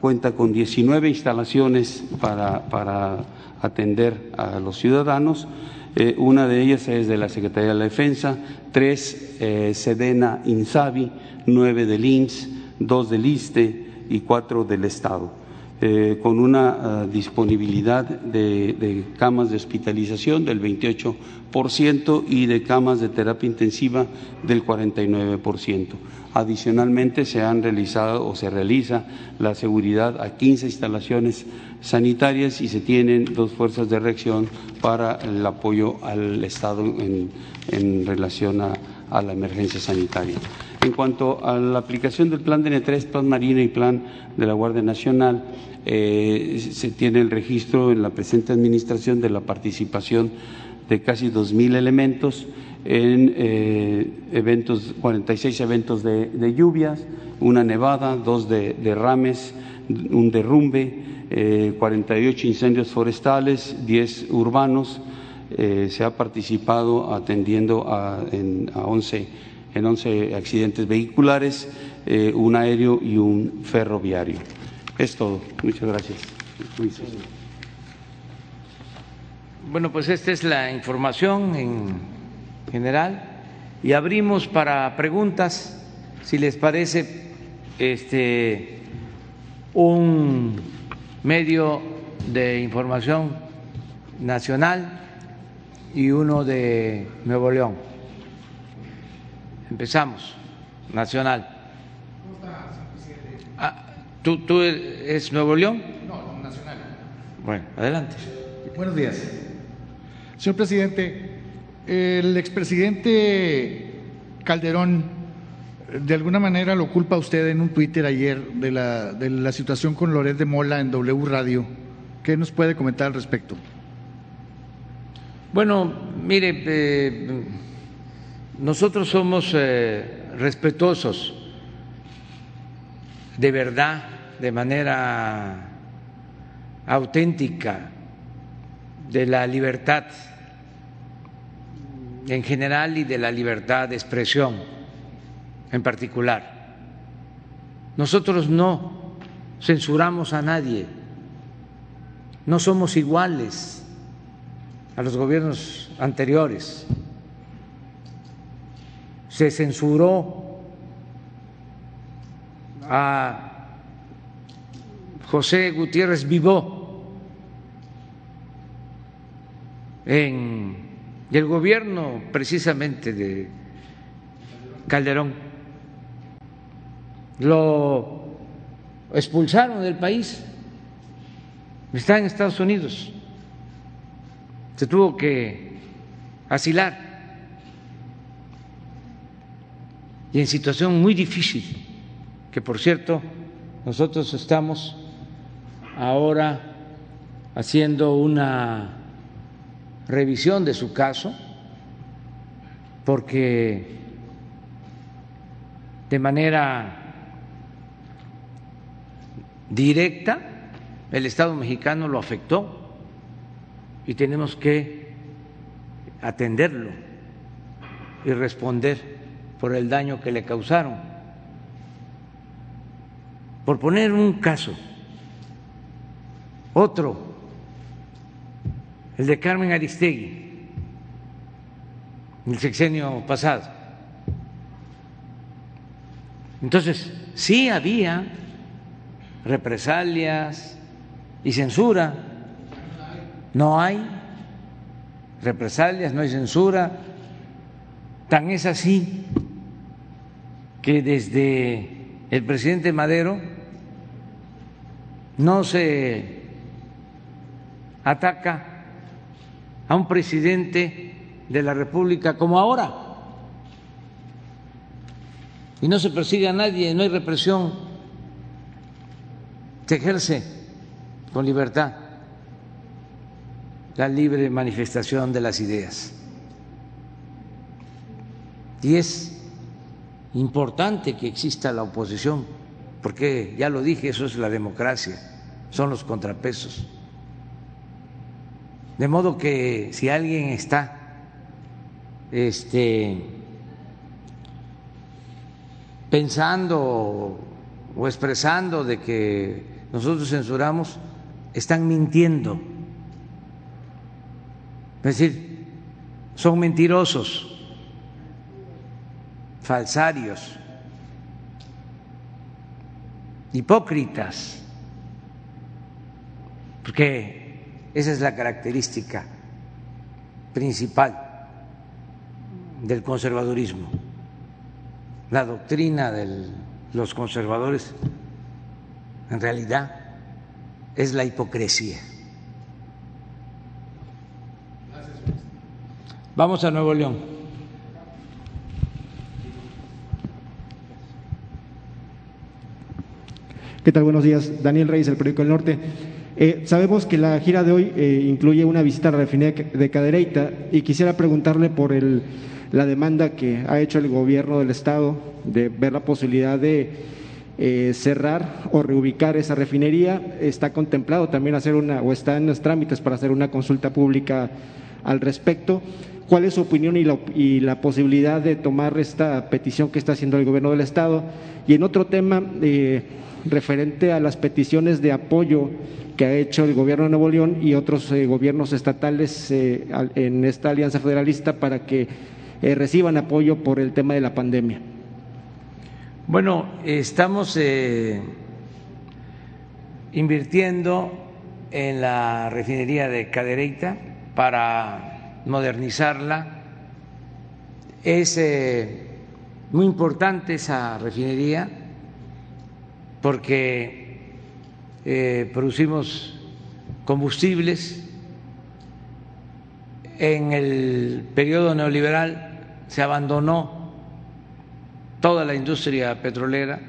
cuenta con 19 instalaciones para, atender a los ciudadanos. Eh, una de ellas es de la Secretaría de la Defensa, tres eh, Sedena Insabi, nueve del INS, dos del ISTE y cuatro del Estado. Eh, con una ah, disponibilidad de, camas de hospitalización del 28% y de camas de terapia intensiva del 49%. Adicionalmente se han realizado o se realiza la seguridad a 15 instalaciones sanitarias y se tienen dos fuerzas de reacción para el apoyo al Estado en, relación a la emergencia sanitaria. En cuanto a la aplicación del plan DN3, plan marino y plan de la Guardia Nacional, eh, se tiene el registro en la presente administración de la participación de casi 2.000 elementos en eh, eventos, 46 eventos de, lluvias, una nevada, dos de derrames, un derrumbe, 48 eh, incendios forestales, 10 urbanos. Se ha participado atendiendo a, en, a 11 en 11 accidentes vehiculares, eh, un aéreo y un ferroviario. Es todo. Muchas gracias. Bueno, pues esta es la información en general y abrimos para preguntas, si les parece, este un medio de información nacional y uno de Nuevo León. Empezamos. Nacional. Ah, ¿tú, ¿Tú eres Nuevo León? No, nacional. Bueno, adelante. Buenos días. Señor presidente, el expresidente Calderón de alguna manera lo culpa usted en un Twitter ayer de la, de la situación con Loret de Mola en W Radio. ¿Qué nos puede comentar al respecto? Bueno, mire, eh, nosotros somos eh, respetuosos de verdad, de manera auténtica, de la libertad en general y de la libertad de expresión en particular. Nosotros no censuramos a nadie, no somos iguales a los gobiernos anteriores. Se censuró a José Gutiérrez Vivó en el gobierno precisamente de Calderón. Lo expulsaron del país, está en Estados Unidos se tuvo que asilar. Y en situación muy difícil, que por cierto nosotros estamos ahora haciendo una revisión de su caso porque de manera directa el Estado mexicano lo afectó y tenemos que atenderlo y responder por el daño que le causaron. Por poner un caso, otro, el de Carmen Aristegui, el sexenio pasado. Entonces, sí había represalias y censura no hay represalias, no hay censura. Tan es así que desde el presidente Madero no se ataca a un presidente de la República como ahora. Y no se persigue a nadie, no hay represión, se ejerce con libertad la libre manifestación de las ideas. Y es importante que exista la oposición, porque ya lo dije, eso es la democracia, son los contrapesos. De modo que si alguien está este, pensando o expresando de que nosotros censuramos, están mintiendo es decir, son mentirosos, falsarios, hipócritas, porque esa es la característica principal del conservadurismo. La doctrina de los conservadores en realidad es la hipocresía. Vamos a Nuevo León. ¿Qué tal? Buenos días. Daniel Reyes, el Periódico del Norte. Eh, sabemos que la gira de hoy eh, incluye una visita a la refinería de Cadereyta y quisiera preguntarle por el, la demanda que ha hecho el gobierno del Estado de ver la posibilidad de eh, cerrar o reubicar esa refinería. Está contemplado también hacer una, o está en los trámites para hacer una consulta pública al respecto cuál es su opinión y la, posibilidad de tomar esta petición que está haciendo el gobierno del Estado. Y en otro tema, eh, referente a las peticiones de apoyo que ha hecho el gobierno de Nuevo León y otros eh, gobiernos estatales eh, en esta alianza federalista para que reciban apoyo por el tema de la pandemia. Bueno, estamos invirtiendo en la refinería de Cadereyta para modernizarla. Es eh, muy importante esa refinería porque eh, producimos combustibles. En el periodo neoliberal se abandonó toda la industria petrolera.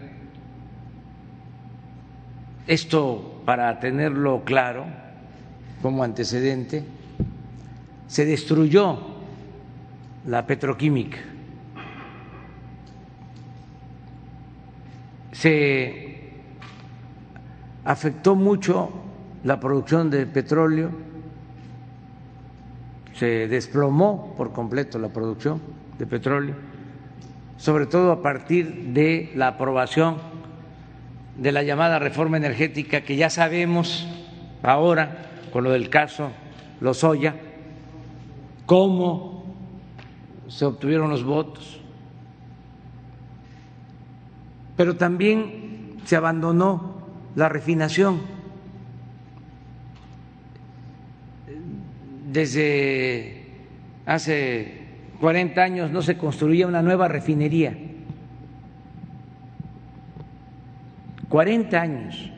Esto, para tenerlo claro como antecedente, se destruyó la petroquímica, se afectó mucho la producción de petróleo, se desplomó por completo la producción de petróleo, sobre todo a partir de la aprobación de la llamada reforma energética que ya sabemos ahora con lo del caso Lozoya, cómo se obtuvieron los votos, pero también se abandonó la refinación. Desde hace 40 años no se construía una nueva refinería. 40 años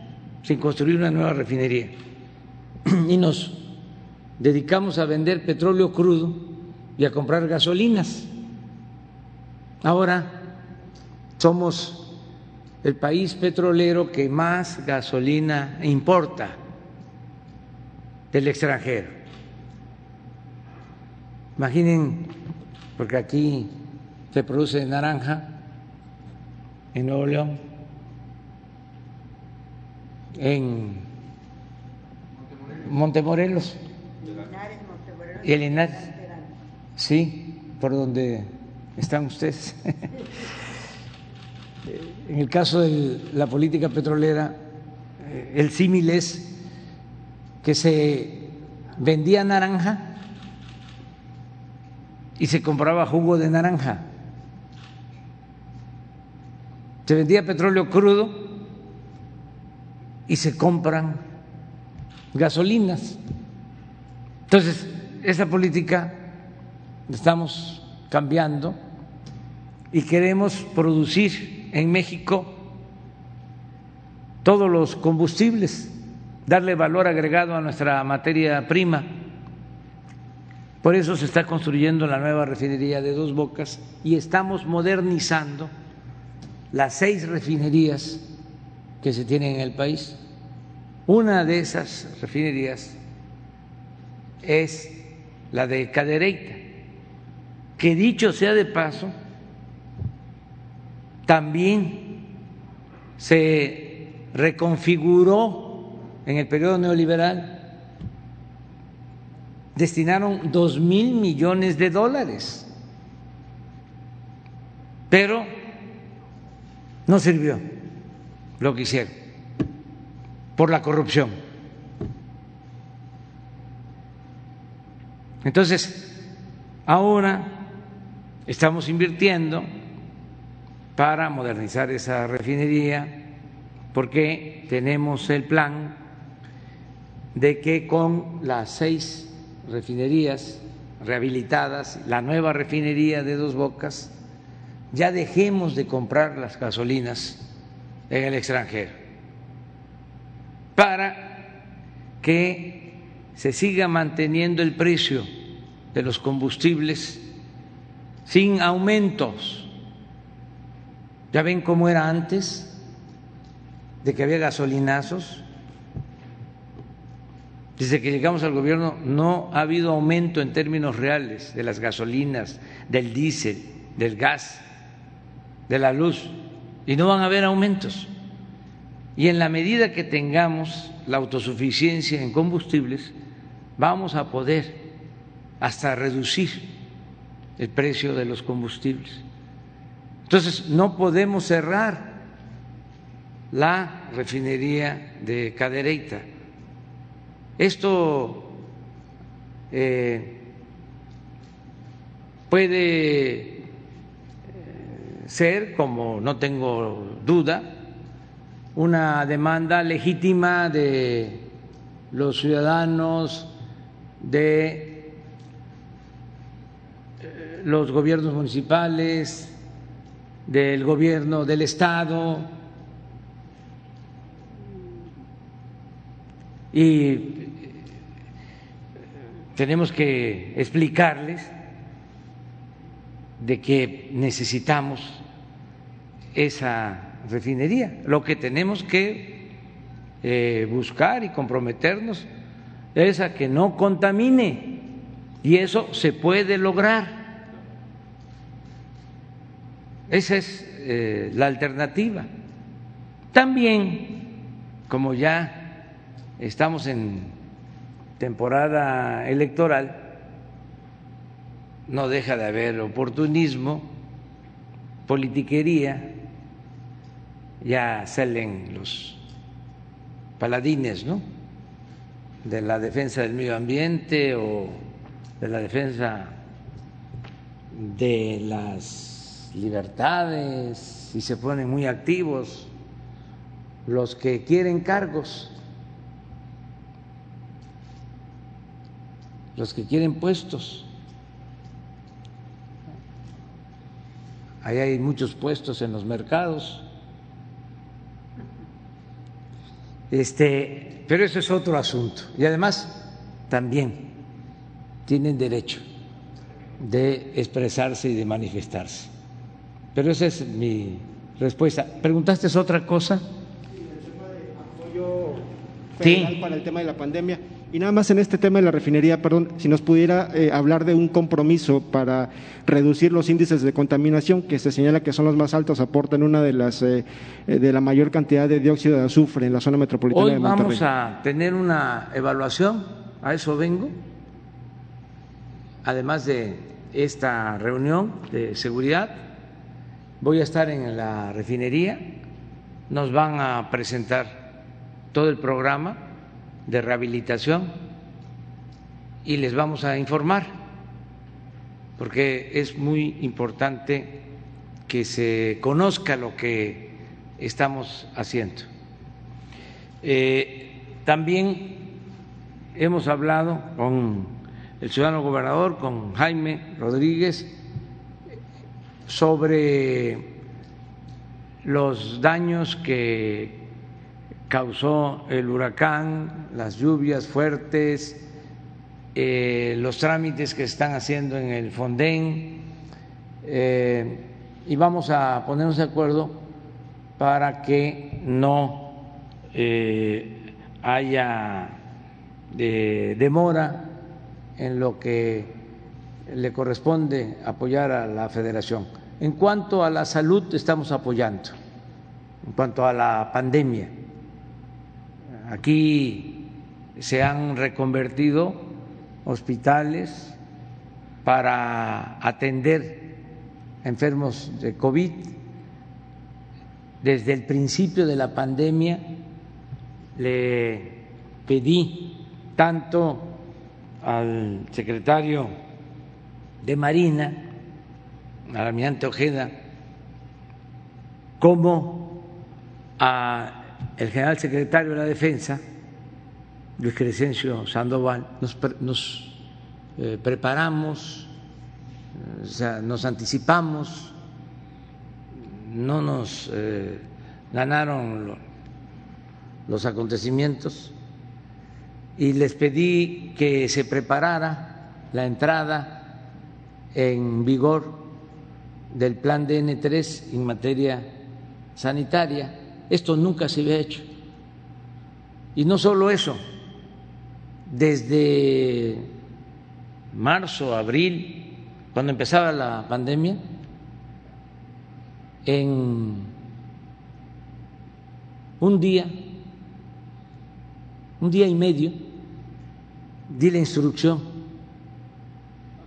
sin construir una nueva refinería. Y nos dedicamos a vender petróleo crudo y a comprar gasolinas. Ahora somos el país petrolero que más gasolina importa del extranjero. Imaginen, porque aquí se produce naranja en Nuevo León, en Montemorelos y el. Sí, por donde están ustedes. en el caso de la política petrolera, eh, el símil es que se vendía naranja y se compraba jugo de naranja. Se vendía petróleo crudo y se compran gasolinas. Entonces, esa política estamos cambiando y queremos producir en México todos los combustibles, darle valor agregado a nuestra materia prima. Por eso se está construyendo la nueva refinería de Dos Bocas y estamos modernizando las seis refinerías que se tienen en el país. Una de esas refinerías es la de Cadereyta, que dicho sea de paso, también se reconfiguró en el periodo neoliberal, destinaron dos mil millones de dólares, pero no sirvió lo que hicieron por la corrupción. Entonces, ahora estamos invirtiendo para modernizar esa refinería porque tenemos el plan de que con las seis refinerías rehabilitadas, la nueva refinería de Dos Bocas, ya dejemos de comprar las gasolinas en el extranjero para que se siga manteniendo el precio de los combustibles sin aumentos. Ya ven cómo era antes de que había gasolinazos. Desde que llegamos al gobierno no ha habido aumento en términos reales de las gasolinas, del diésel, del gas, de la luz, y no van a haber aumentos. Y en la medida que tengamos la autosuficiencia en combustibles, vamos a poder hasta reducir el precio de los combustibles. Entonces, no podemos cerrar la refinería de Cadereyta. Esto eh, puede eh, ser, como no tengo duda, una demanda legítima de los ciudadanos de eh, los gobiernos municipales, del gobierno del Estado y eh, tenemos que explicarles de que necesitamos esa refinería. Lo que tenemos que eh, buscar y comprometernos es a que no contamine y eso se puede lograr. Esa es eh, la alternativa. También, como ya estamos en temporada electoral, no deja de haber oportunismo, politiquería, ya salen los paladines, ¿no? De la defensa del medio ambiente o de la defensa de las libertades y se ponen muy activos los que quieren cargos, los que quieren puestos. Ahí hay muchos puestos en los mercados. Este, pero eso es otro asunto. Y además también tienen derecho de expresarse y de manifestarse. Pero esa es mi respuesta. ¿Preguntaste otra cosa? sí. para el tema de la pandemia. Y nada más en este tema de la refinería, perdón, si nos pudiera eh, hablar de un compromiso para reducir los índices de contaminación, que se señala que son los más altos, aportan una de las eh, eh, de la mayor cantidad de dióxido de azufre en la zona metropolitana de Monterrey. Vamos a tener una evaluación, a eso vengo, además de esta reunión de seguridad, voy a estar en la refinería, nos van a presentar todo el programa de rehabilitación y les vamos a informar, porque es muy importante que se conozca lo que estamos haciendo. Eh, también hemos hablado con el ciudadano gobernador, con Jaime Rodríguez, sobre los daños que causó el huracán, las lluvias fuertes, eh, los trámites que están haciendo en el Fonden eh, y vamos a ponernos de acuerdo para que no eh, haya demora en lo que le corresponde apoyar a la federación. En cuanto a la salud, estamos apoyando, en cuanto a la pandemia Aquí se han reconvertido hospitales para atender enfermos de COVID. Desde el principio de la pandemia le pedí tanto al secretario de Marina, al almirante Ojeda, como a el general secretario de la Defensa, Luis Crescencio Sandoval, nos, eh, preparamos, nos anticipamos, no nos eh, ganaron los acontecimientos y les pedí que se preparara la entrada en vigor del plan DN3 en materia sanitaria esto nunca se había hecho. Y no solo eso, desde marzo, abril, cuando empezaba la pandemia, en un día, un día y medio, di la instrucción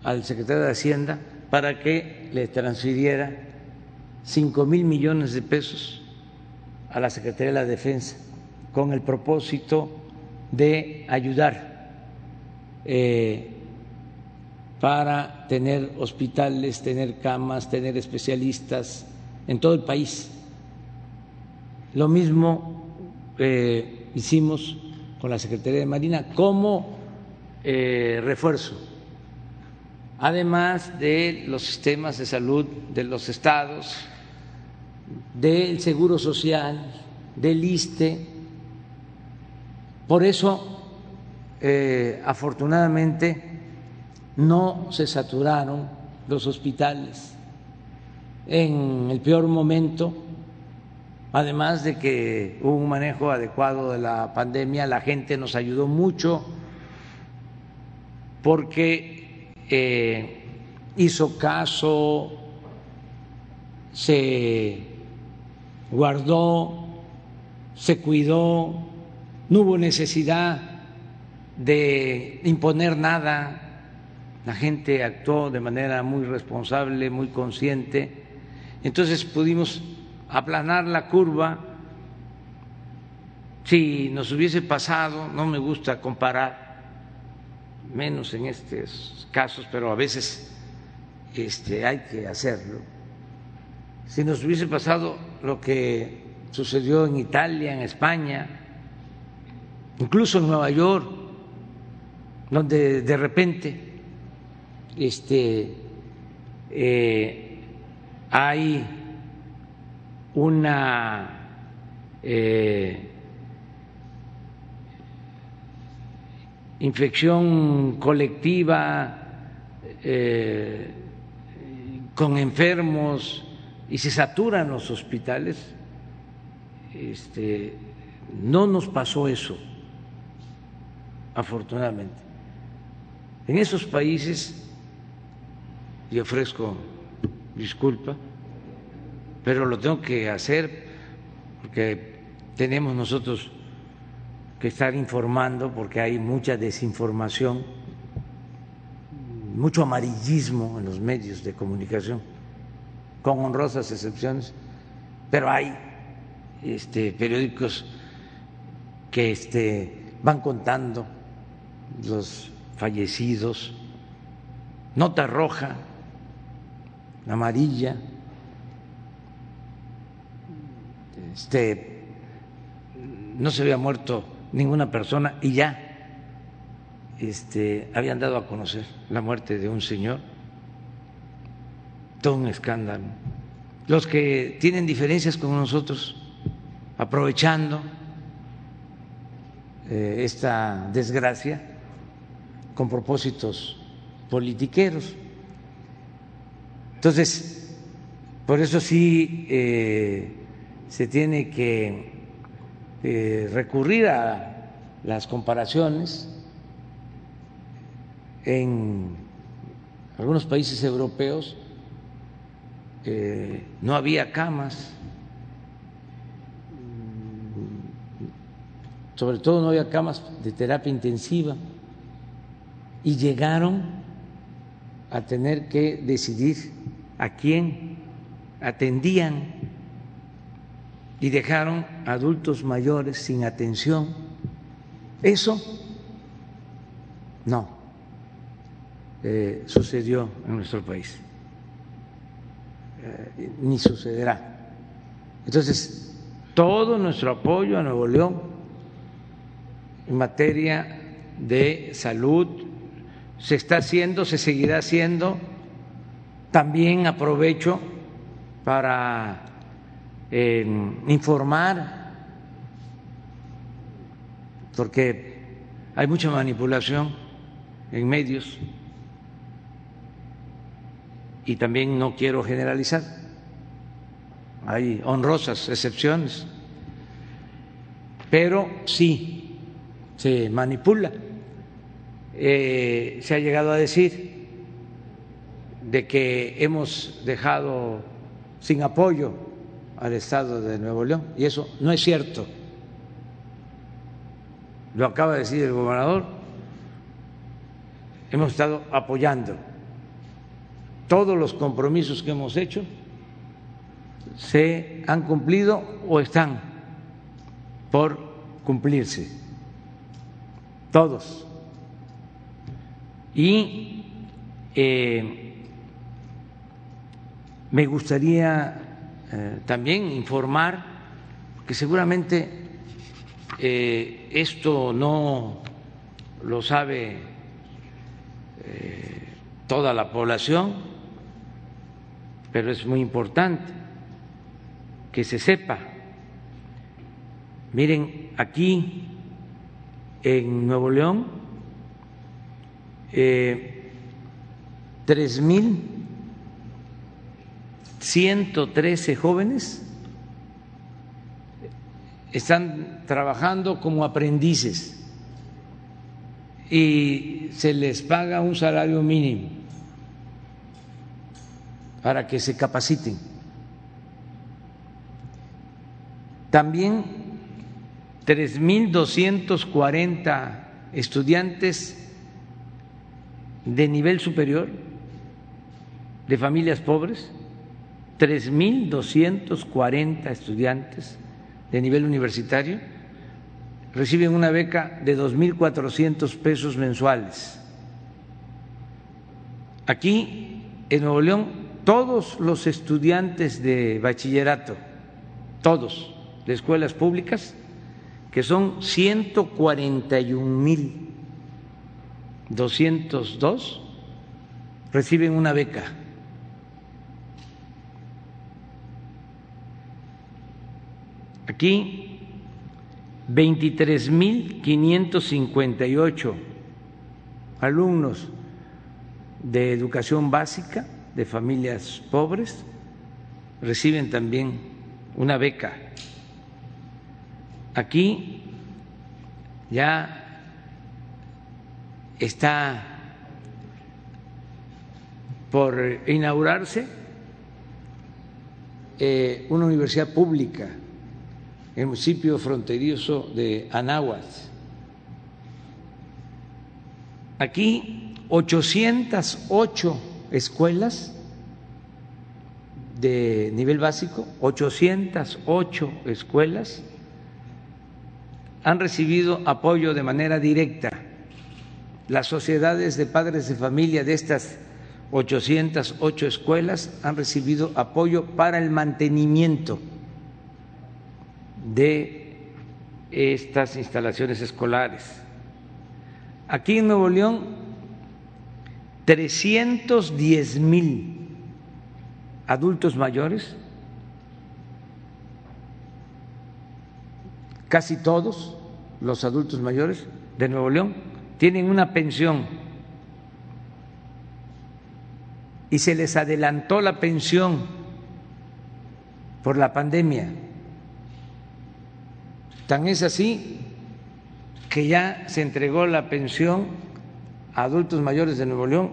al secretario de Hacienda para que le transfiriera cinco mil millones de pesos a la Secretaría de la Defensa con el propósito de ayudar eh, para tener hospitales, tener camas, tener especialistas en todo el país. Lo mismo eh, hicimos con la Secretaría de Marina como eh, refuerzo, además de los sistemas de salud de los estados, del Seguro Social, del ISTE. Por eso, eh, afortunadamente, no se saturaron los hospitales. En el peor momento además de que hubo un manejo adecuado de la pandemia, la gente nos ayudó mucho porque eh, hizo caso, se guardó, se cuidó, no hubo necesidad de imponer nada, la gente actuó de manera muy responsable, muy consciente, entonces pudimos aplanar la curva. Si nos hubiese pasado, no me gusta comparar, menos en estos casos, pero a veces este, hay que hacerlo. Si nos hubiese pasado lo que sucedió en Italia, en España, incluso en Nueva York, donde de repente este, eh, hay una eh, infección colectiva eh, con enfermos y se saturan los hospitales. Este, no nos pasó eso, afortunadamente. En esos países, y ofrezco disculpa, pero lo tengo que hacer porque tenemos nosotros que estar informando porque hay mucha desinformación, mucho amarillismo en los medios de comunicación, con honrosas excepciones, pero hay este, periódicos que este, van contando los fallecidos, nota roja, amarilla, este, no se había muerto ninguna persona y ya este, habían dado a conocer la muerte de un señor, todo un escándalo. Los que tienen diferencias con nosotros, aprovechando eh, esta desgracia con propósitos politiqueros. Entonces, por eso sí eh, se tiene que eh, recurrir a las comparaciones en algunos países europeos no había camas, sobre todo no había camas de terapia intensiva. Y llegaron a tener que decidir a quién atendían. Y dejaron adultos mayores sin atención. Eso no eh, sucedió en nuestro país, eh, ni sucederá. Entonces, todo nuestro apoyo a Nuevo León en materia de salud se está haciendo, se seguirá haciendo. También aprovecho para informar, porque hay mucha manipulación en medios y también no quiero generalizar, hay honrosas excepciones, pero sí se manipula. Eh, se ha llegado a decir de que hemos dejado sin apoyo al Estado de Nuevo León, y eso no es cierto. Lo acaba de decir el gobernador, hemos estado apoyando todos los compromisos que hemos hecho se han cumplido o están por cumplirse. Todos. Y eh, me gustaría eh, también informar que seguramente eh, esto no lo sabe toda la población, pero es muy importante que se sepa. Miren, aquí en Nuevo León eh, tres mil ciento trece jóvenes están trabajando como aprendices y se les paga un salario mínimo para que se capaciten. También 3.240 estudiantes de nivel superior de familias pobres, 3.240 estudiantes de nivel universitario reciben una beca de 2.400 pesos mensuales. Aquí, en Nuevo León, todos los estudiantes de bachillerato, todos, de escuelas públicas, que son 141.202, reciben una beca. Aquí 23.558 alumnos de educación básica de familias pobres reciben también una beca. Aquí ya está por inaugurarse eh, una universidad pública el municipio fronterizo de Anáhuac. Aquí 808 escuelas de nivel básico, 808 escuelas han recibido apoyo de manera directa. Las sociedades de padres de familia de estas 808 escuelas han recibido apoyo para el mantenimiento de estas instalaciones escolares. Aquí en Nuevo León, 310 mil adultos mayores, casi todos los adultos mayores de Nuevo León tienen una pensión y se les adelantó la pensión por la pandemia. Tan es así que ya se entregó la pensión adultos mayores de Nuevo León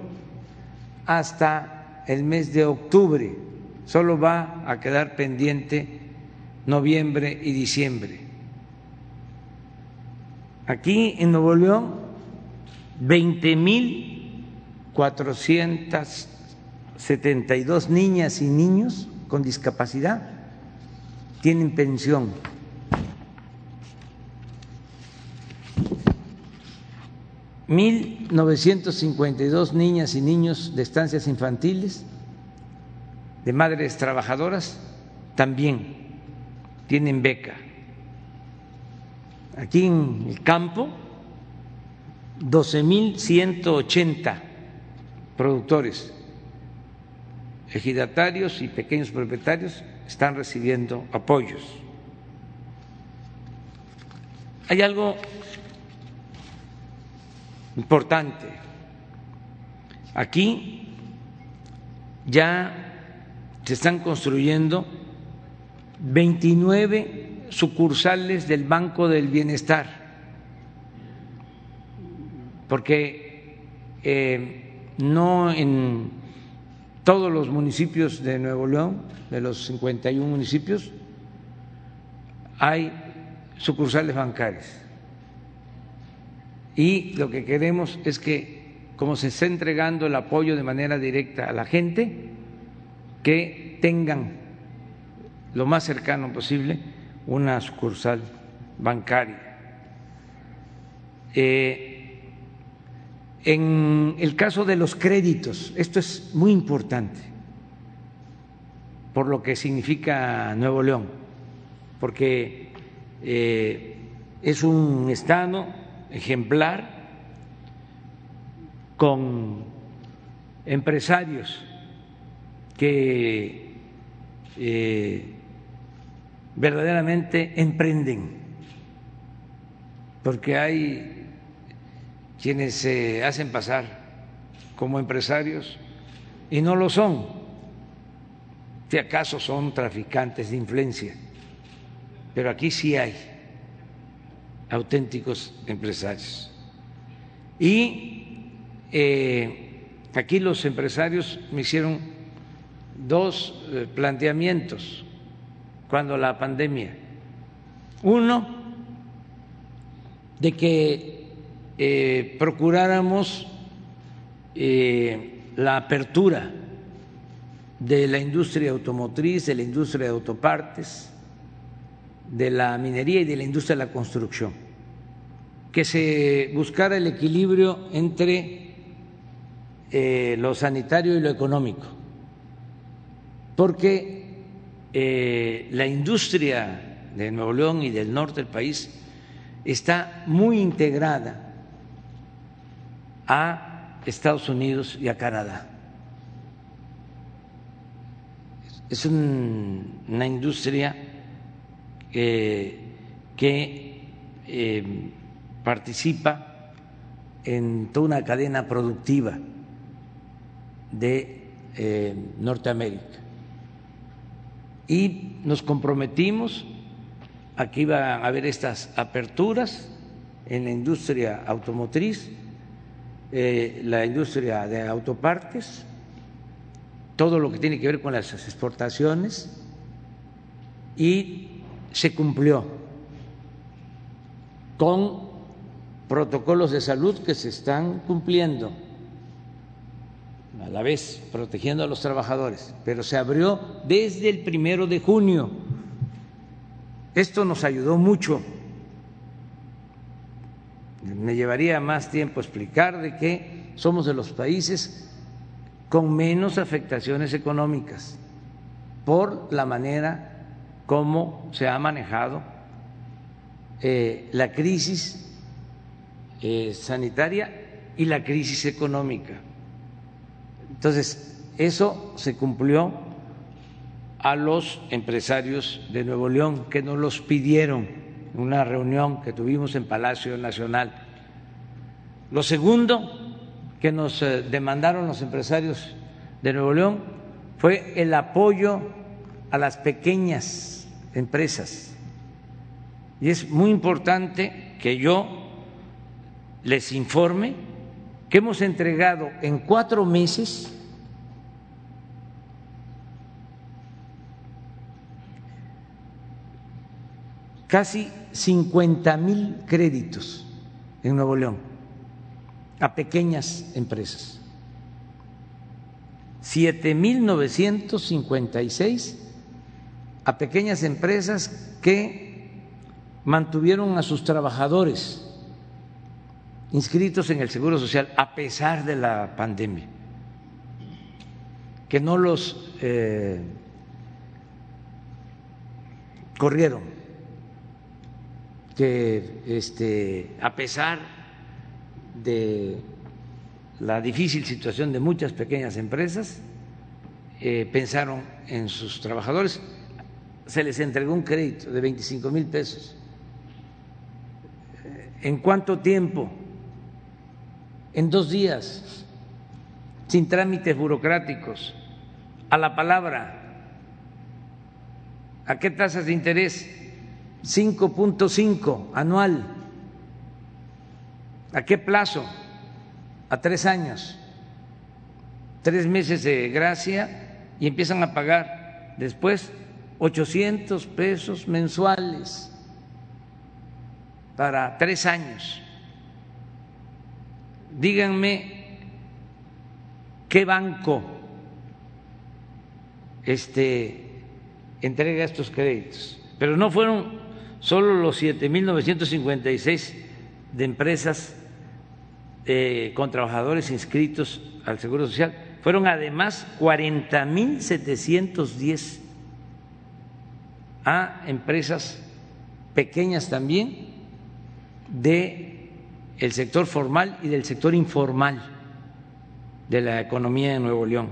hasta el mes de octubre. Solo va a quedar pendiente noviembre y diciembre. Aquí en Nuevo León, 20.472 niñas y niños con discapacidad tienen pensión 1.952 niñas y niños de estancias infantiles, de madres trabajadoras, también tienen beca. Aquí en el campo, 12.180 productores, ejidatarios y pequeños propietarios están recibiendo apoyos. Hay algo importante. Aquí ya se están construyendo 29 sucursales del Banco del Bienestar, porque eh, no en todos los municipios de Nuevo León, de los 51 municipios, hay sucursales bancarias y lo que queremos es que, como se está entregando el apoyo de manera directa a la gente, que tengan lo más cercano posible una sucursal bancaria. Eh, en el caso de los créditos, esto es muy importante por lo que significa Nuevo León, porque eh, es un estado ejemplar con empresarios que eh, verdaderamente emprenden, porque hay quienes se hacen pasar como empresarios y no lo son, si acaso son traficantes de influencia, pero aquí sí hay auténticos empresarios. Y eh, aquí los empresarios me hicieron dos eh, planteamientos cuando la pandemia. Uno, de que eh, procuráramos la apertura de la industria automotriz, de la industria de autopartes, de la minería y de la industria de la construcción, que se buscara el equilibrio entre eh, lo sanitario y lo económico, porque eh, la industria de Nuevo León y del norte del país está muy integrada a Estados Unidos y a Canadá. Es una industria que eh, participa en toda una cadena productiva de eh, Norteamérica. Y nos comprometimos a que iba a haber estas aperturas en la industria automotriz, eh, la industria de autopartes, todo lo que tiene que ver con las exportaciones y se cumplió con protocolos de salud que se están cumpliendo, a la vez protegiendo a los trabajadores, pero se abrió desde el primero de junio. Esto nos ayudó mucho. Me llevaría más tiempo explicar de que somos de los países con menos afectaciones económicas por la manera cómo se ha manejado eh, la crisis eh, sanitaria y la crisis económica. Entonces, eso se cumplió a los empresarios de Nuevo León que nos los pidieron en una reunión que tuvimos en Palacio Nacional. Lo segundo que nos eh, demandaron los empresarios de Nuevo León fue el apoyo a las pequeñas empresas. Y es muy importante que yo les informe que hemos entregado en cuatro meses casi 50 mil créditos en Nuevo León a pequeñas empresas. 7.956 a pequeñas empresas que mantuvieron a sus trabajadores inscritos en el Seguro Social a pesar de la pandemia, que no los eh, corrieron, que este, a pesar de la difícil situación de muchas pequeñas empresas, eh, pensaron en sus trabajadores se les entregó un crédito de 25 mil pesos. ¿En cuánto tiempo? En dos días, sin trámites burocráticos, a la palabra. ¿A qué tasas de interés? 5.5 anual. ¿A qué plazo? A tres años. Tres meses de gracia y empiezan a pagar después 800 pesos mensuales para tres años. Díganme qué banco este, entrega estos créditos. Pero no fueron solo los 7.956 de empresas eh, con trabajadores inscritos al Seguro Social, fueron además 40.710 a empresas pequeñas también de el sector formal y del sector informal de la economía de Nuevo León.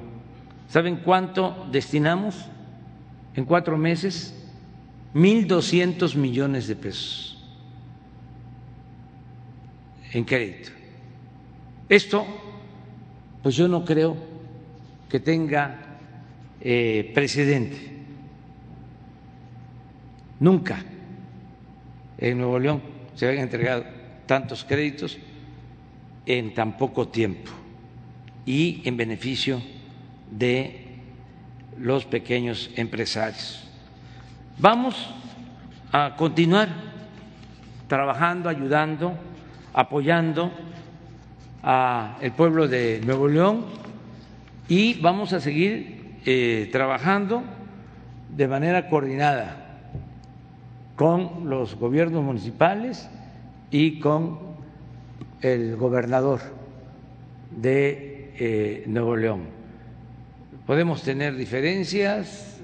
¿Saben cuánto destinamos en cuatro meses? Mil doscientos millones de pesos en crédito. Esto, pues yo no creo que tenga eh, precedente nunca en Nuevo León se habían entregado tantos créditos en tan poco tiempo y en beneficio de los pequeños empresarios. Vamos a continuar trabajando, ayudando, apoyando al pueblo de Nuevo León y vamos a seguir eh, trabajando de manera coordinada con los gobiernos municipales y con el gobernador de eh, Nuevo León. Podemos tener diferencias,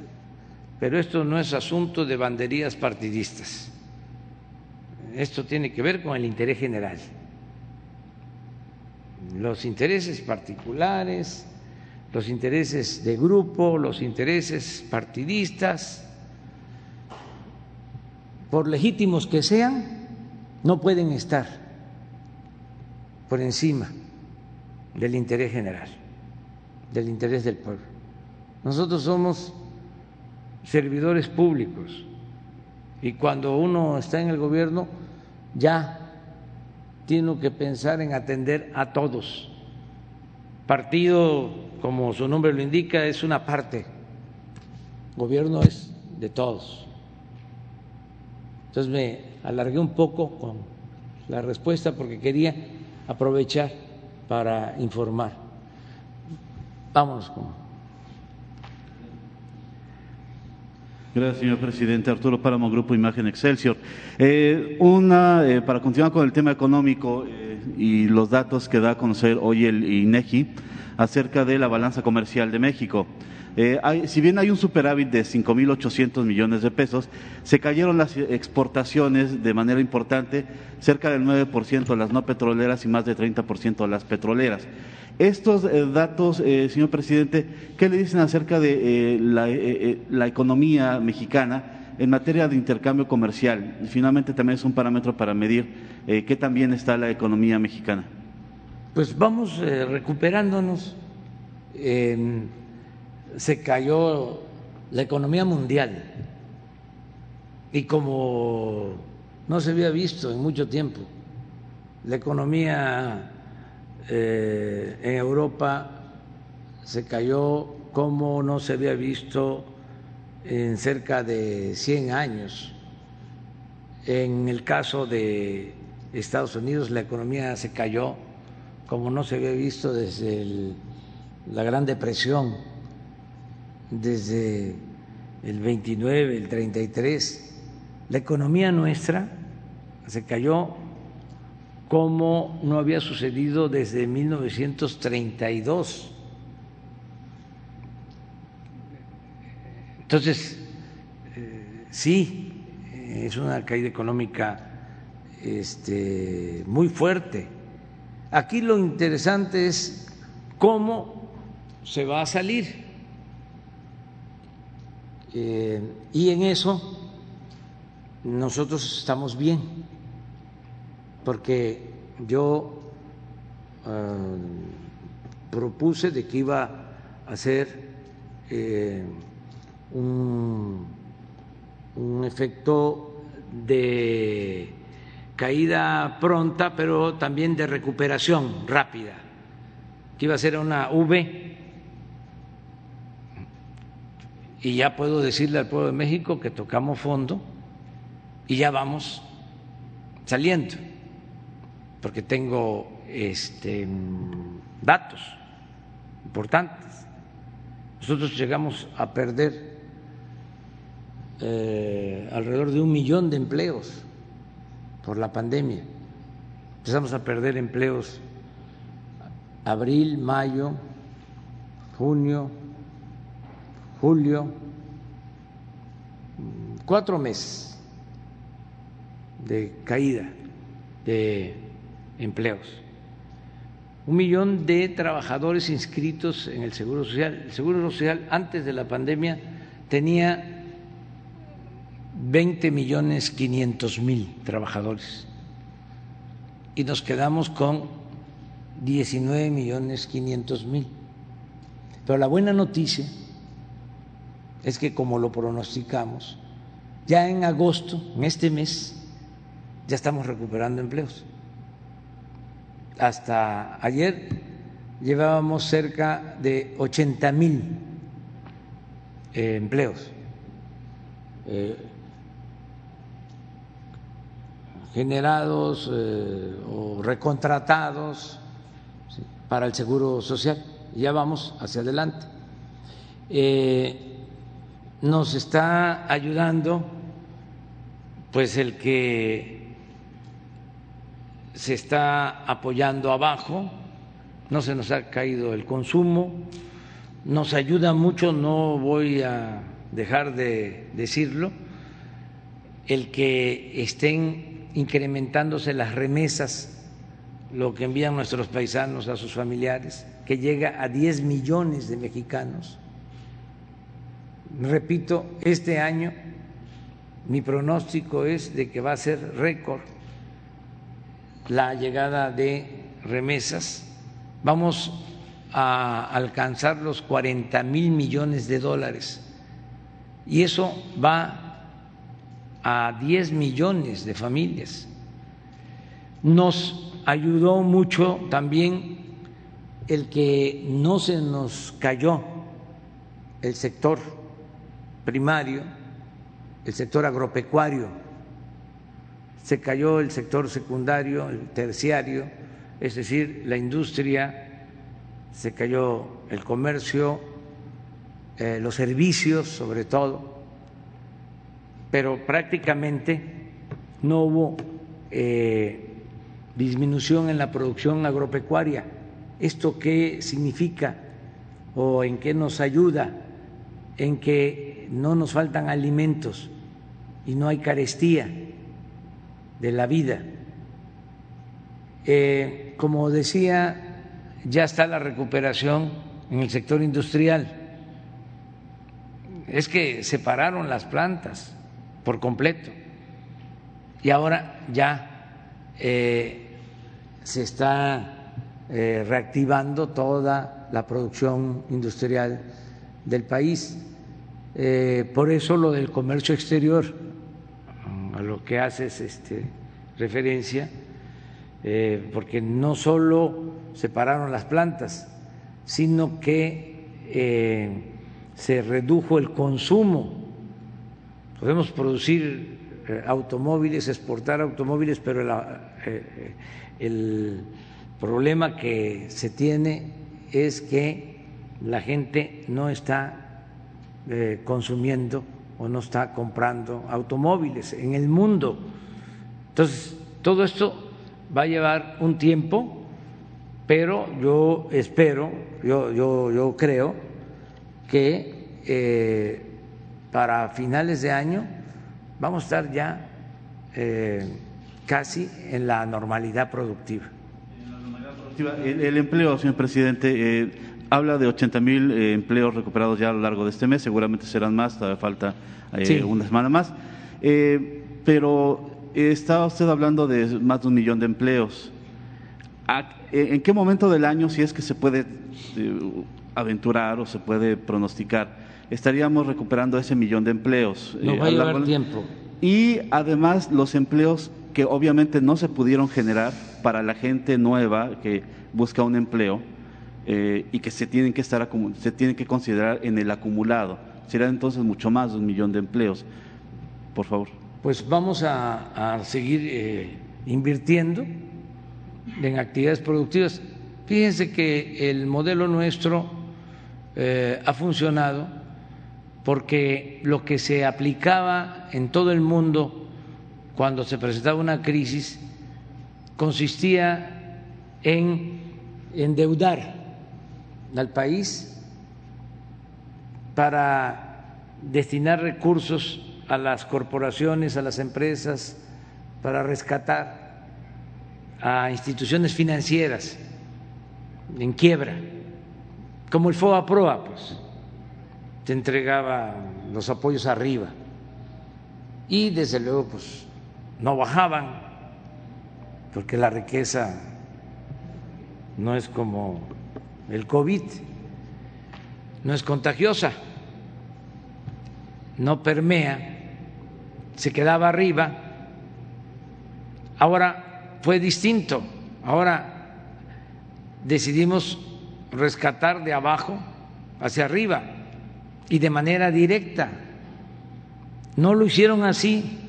pero esto no es asunto de banderías partidistas. Esto tiene que ver con el interés general. Los intereses particulares, los intereses de grupo, los intereses partidistas, por legítimos que sean, no pueden estar por encima del interés general, del interés del pueblo. Nosotros somos servidores públicos y cuando uno está en el gobierno ya tiene que pensar en atender a todos. Partido, como su nombre lo indica, es una parte, gobierno es de todos. Entonces me alargué un poco con la respuesta porque quería aprovechar para informar. Vámonos con. Gracias, señor presidente. Arturo Páramo, Grupo Imagen Excelsior. Eh, una, eh, para continuar con el tema económico eh, y los datos que da a conocer hoy el INEGI acerca de la balanza comercial de México. Eh, si bien hay un superávit de 5.800 millones de pesos, se cayeron las exportaciones de manera importante, cerca del 9% a las no petroleras y más del 30% a las petroleras. Estos eh, datos, eh, señor presidente, ¿qué le dicen acerca de la, economía mexicana en materia de intercambio comercial? finalmente también es un parámetro para medir qué también está la economía mexicana. Pues vamos recuperándonos se cayó la economía mundial y como no se había visto en mucho tiempo, la economía eh, en Europa se cayó como no se había visto en cerca de 100 años. En el caso de Estados Unidos, la economía se cayó como no se había visto desde la Gran Depresión desde el 29, el 33, la economía nuestra se cayó como no había sucedido desde 1932. Entonces, eh, sí, es una caída económica este, muy fuerte. Aquí lo interesante es cómo se va a salir eh, y en eso nosotros estamos bien, porque yo eh, propuse de que iba a ser eh, un efecto de caída pronta, pero también de recuperación rápida, que iba a ser una V y ya puedo decirle al pueblo de México que tocamos fondo y ya vamos saliendo, porque tengo este, datos importantes. Nosotros llegamos a perder eh, alrededor de un millón de empleos por la pandemia. Empezamos a perder empleos abril, mayo, junio, julio, cuatro meses de caída de empleos. Un millón de trabajadores inscritos en el Seguro Social. El Seguro Social antes de la pandemia tenía 20 millones 500 mil trabajadores y nos quedamos con 19 millones 500 mil. Pero la buena noticia es que como lo pronosticamos, ya en agosto, en este mes, ya estamos recuperando empleos. Hasta ayer llevábamos cerca de 80 mil eh, empleos eh, generados eh, o recontratados para el seguro social. Ya vamos hacia adelante. Nos está ayudando pues el que se está apoyando abajo, no se nos ha caído el consumo, nos ayuda mucho, no voy a dejar de decirlo, el que estén incrementándose las remesas, lo que envían nuestros paisanos a sus familiares, que llega a 10 millones de mexicanos. Repito, este año mi pronóstico es de que va a ser récord la llegada de remesas. Vamos a alcanzar los 40 mil millones de dólares y eso va a 10 millones de familias. Nos ayudó mucho también el que no se nos cayó el sector primario el sector agropecuario, se cayó el sector secundario, el terciario, es decir, la industria, se cayó el comercio, eh, los servicios sobre todo, pero prácticamente no hubo eh, disminución en la producción agropecuaria. ¿Esto qué significa o en qué nos ayuda? En que no nos faltan alimentos y no hay carestía de la vida. Eh, como decía, ya está la recuperación en el sector industrial. Es que separaron las plantas por completo y ahora ya eh, se está eh, reactivando toda la producción industrial del país. Eh, por eso lo del comercio exterior, a lo que haces este, referencia, eh, porque no solo separaron las plantas, sino que eh, se redujo el consumo. Podemos producir automóviles, exportar automóviles, pero el problema que se tiene es que la gente no está eh, consumiendo o no está comprando automóviles en el mundo. Entonces, todo esto va a llevar un tiempo, pero yo espero, yo, yo, yo creo que eh, para finales de año vamos a estar ya eh, casi en la normalidad productiva. El, el empleo, señor presidente, habla de 80 mil eh, empleos recuperados ya a lo largo de este mes, seguramente serán más, todavía falta eh, una semana más. Eh, pero estaba usted hablando de más de un millón de empleos. ¿En qué momento del año, si es que se puede aventurar o se puede pronosticar, estaríamos recuperando ese millón de empleos? No va a llevar tiempo. Y además los empleos que obviamente no se pudieron generar para la gente nueva que busca un empleo eh, y que se tienen que estar se tienen que considerar en el acumulado. Será entonces mucho más de un millón de empleos. Por favor. Pues vamos a, seguir eh, invirtiendo en actividades productivas. Fíjense que el modelo nuestro eh, ha funcionado porque lo que se aplicaba en todo el mundo cuando se presentaba una crisis consistía en endeudar al país para destinar recursos a las corporaciones, a las empresas, para rescatar a instituciones financieras en quiebra, como el FOA Proa, pues, te entregaba los apoyos arriba. Y desde luego pues no bajaban porque la riqueza no es como el COVID no es contagiosa, no permea, se quedaba arriba Ahora fue distinto. Ahora decidimos rescatar de abajo hacia arriba y de manera directa. No lo hicieron así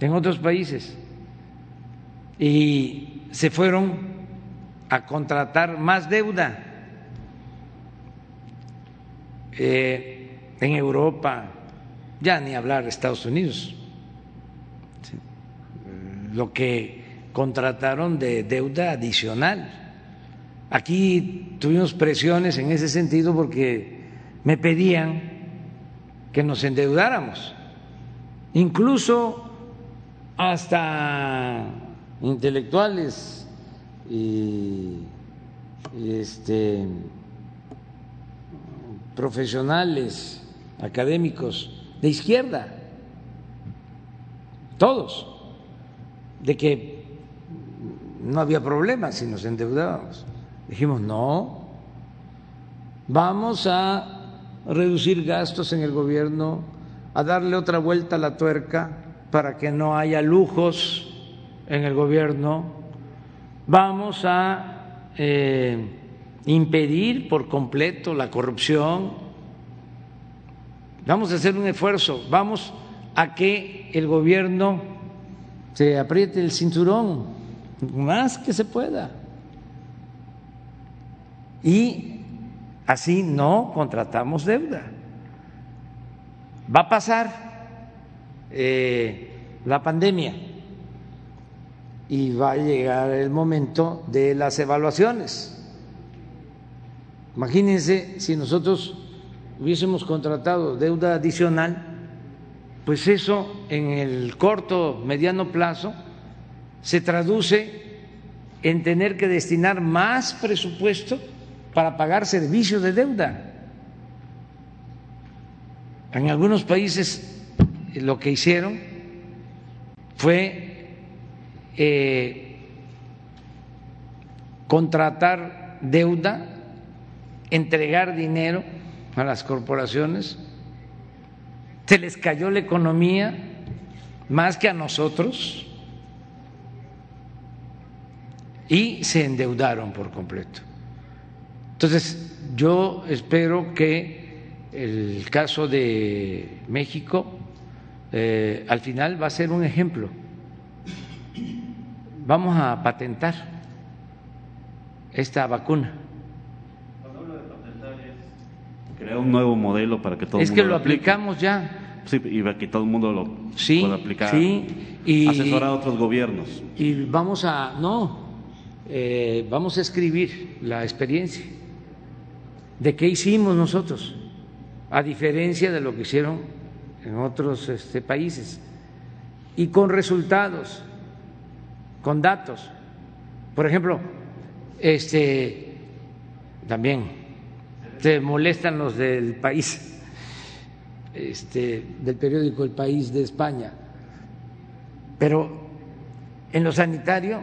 en otros países y se fueron a contratar más deuda. Eh, en Europa, ya ni hablar Estados Unidos, lo que contrataron de deuda adicional. Aquí tuvimos presiones en ese sentido porque me pedían que nos endeudáramos, incluso hasta intelectuales y este, profesionales, académicos de izquierda, todos, de que no había problema si nos endeudábamos. Dijimos, no, vamos a reducir gastos en el gobierno, a darle otra vuelta a la tuerca para que no haya lujos en el gobierno, vamos a eh, impedir por completo la corrupción, vamos a hacer un esfuerzo, vamos a que el gobierno se apriete el cinturón más que se pueda. Y así no contratamos deuda. Va a pasar eh, la pandemia y va a llegar el momento de las evaluaciones. Imagínense si nosotros hubiésemos contratado deuda adicional, pues eso en el corto, mediano plazo se traduce en tener que destinar más presupuesto para pagar servicios de deuda. En algunos países lo que hicieron fue eh, contratar deuda, entregar dinero a las corporaciones, se les cayó la economía más que a nosotros y se endeudaron por completo. Entonces, yo espero que el caso de México eh, al final va a ser un ejemplo vamos a patentar esta vacuna. Crear un nuevo modelo para que todo es el mundo que lo, aplique. aplicamos ya. Sí, y para que todo el mundo lo Sí, pueda aplicar. sí, y- Asesorar a otros gobiernos. Y vamos a, no, eh, vamos a escribir la experiencia de qué hicimos nosotros, a diferencia de lo que hicieron en otros este, países, y con resultados, con datos. Por ejemplo, este, también se molestan los del país, este, del periódico El País de España, pero en lo sanitario,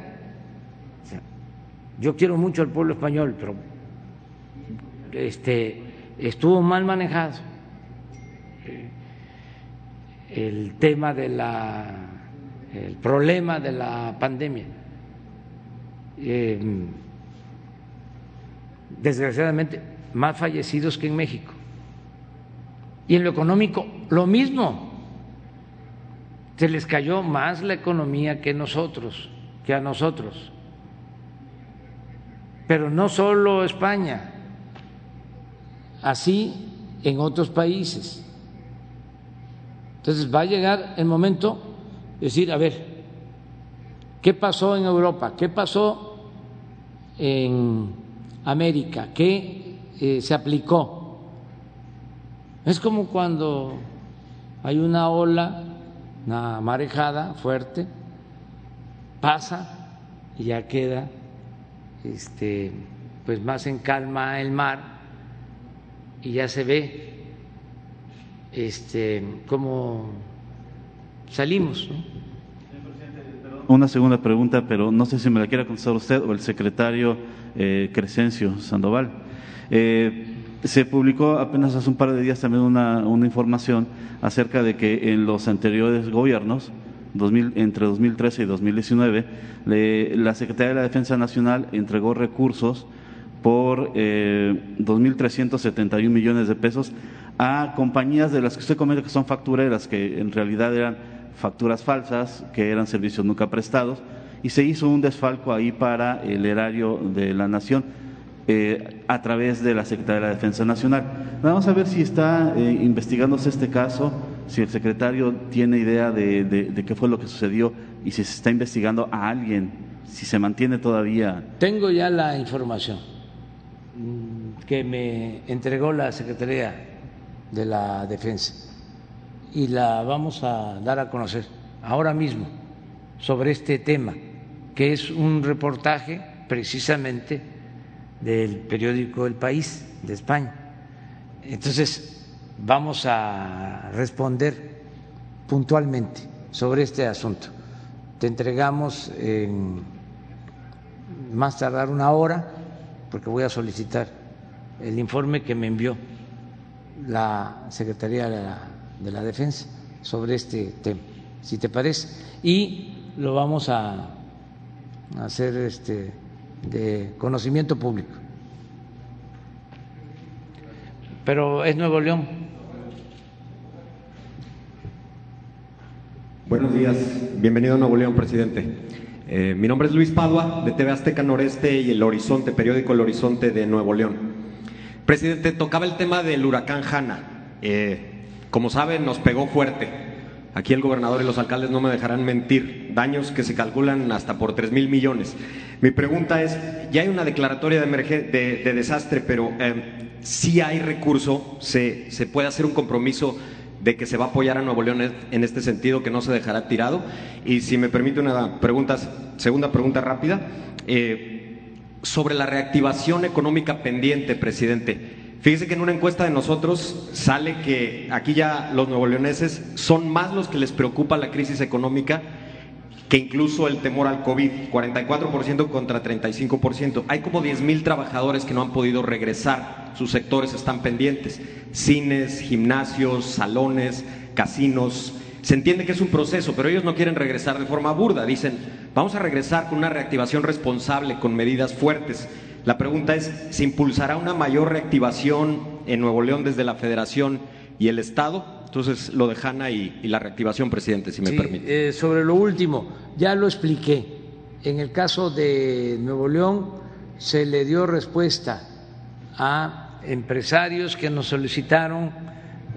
yo quiero mucho al pueblo español, pero este, estuvo mal manejado eh, el tema de la, el problema de la pandemia. Eh, desgraciadamente, más fallecidos que en México. Y en lo económico, lo mismo se les cayó más la economía que nosotros, que a nosotros. Pero no solo España, así en otros países. Entonces va a llegar el momento decir, a ver, ¿qué pasó en Europa? ¿Qué pasó en América? ¿Qué eh, se aplicó? Es como cuando hay una ola una marejada fuerte, pasa y ya queda este, pues más en calma el mar y ya se ve este, cómo salimos. ¿no? Una segunda pregunta, pero no sé si me la quiera contestar usted o el secretario eh, Crescencio Sandoval. Eh, se publicó apenas hace un par de días también una, información acerca de que en los anteriores gobiernos entre 2013 y 2019, la Secretaría de la Defensa Nacional entregó recursos por eh, 2.371 millones de pesos a compañías de las que usted comenta que son factureras, que en realidad eran facturas falsas, que eran servicios nunca prestados, y se hizo un desfalco ahí para el erario de la Nación eh, a través de la Secretaría de la Defensa Nacional. Vamos a ver si está eh, investigándose este caso, si el secretario tiene idea de, qué fue lo que sucedió y si se está investigando a alguien, si se mantiene todavía. Tengo ya la información que me entregó la Secretaría de la Defensa y la vamos a dar a conocer ahora mismo sobre este tema, que es un reportaje precisamente del periódico El País de España. Entonces, vamos a responder puntualmente sobre este asunto. Te entregamos en más tardar una hora, porque voy a solicitar el informe que me envió la Secretaría de la, de la Defensa sobre este tema, si te parece, y lo vamos a hacer este de conocimiento público. Pero es Nuevo León. Buenos días, bienvenido a Nuevo León, presidente. Eh, mi nombre es Luis Padua, de TV Azteca Noreste y El Horizonte, periódico El Horizonte de Nuevo León. Presidente, tocaba el tema del huracán Hanna. Eh, como saben, nos pegó fuerte Aquí el gobernador y los alcaldes no me dejarán mentir. Daños que se calculan hasta por tres mil millones. Mi pregunta es, ya hay una declaratoria de, de, desastre, pero eh, si hay recurso, se, se puede hacer un compromiso de que se va a apoyar a Nuevo León en este sentido, que no se dejará tirado. Y si me permite una pregunta, segunda pregunta rápida, eh, sobre la reactivación económica pendiente, presidente. Fíjese que en una encuesta de nosotros sale que aquí ya los nuevoleoneses son más los que les preocupa la crisis económica que incluso el temor al COVID, 44% contra 35%. Hay como 10 mil trabajadores que no han podido regresar, sus sectores están pendientes, cines, gimnasios, salones, casinos. Se entiende que es un proceso, pero ellos no quieren regresar de forma burda, dicen, vamos a regresar con una reactivación responsable, con medidas fuertes. La pregunta es, ¿se impulsará una mayor reactivación en Nuevo León desde la Federación y el Estado? Entonces, lo de Hanna y, la reactivación, presidente, si me permite. Eh, sobre lo último, ya lo expliqué. En el caso de Nuevo León se le dio respuesta a empresarios que nos solicitaron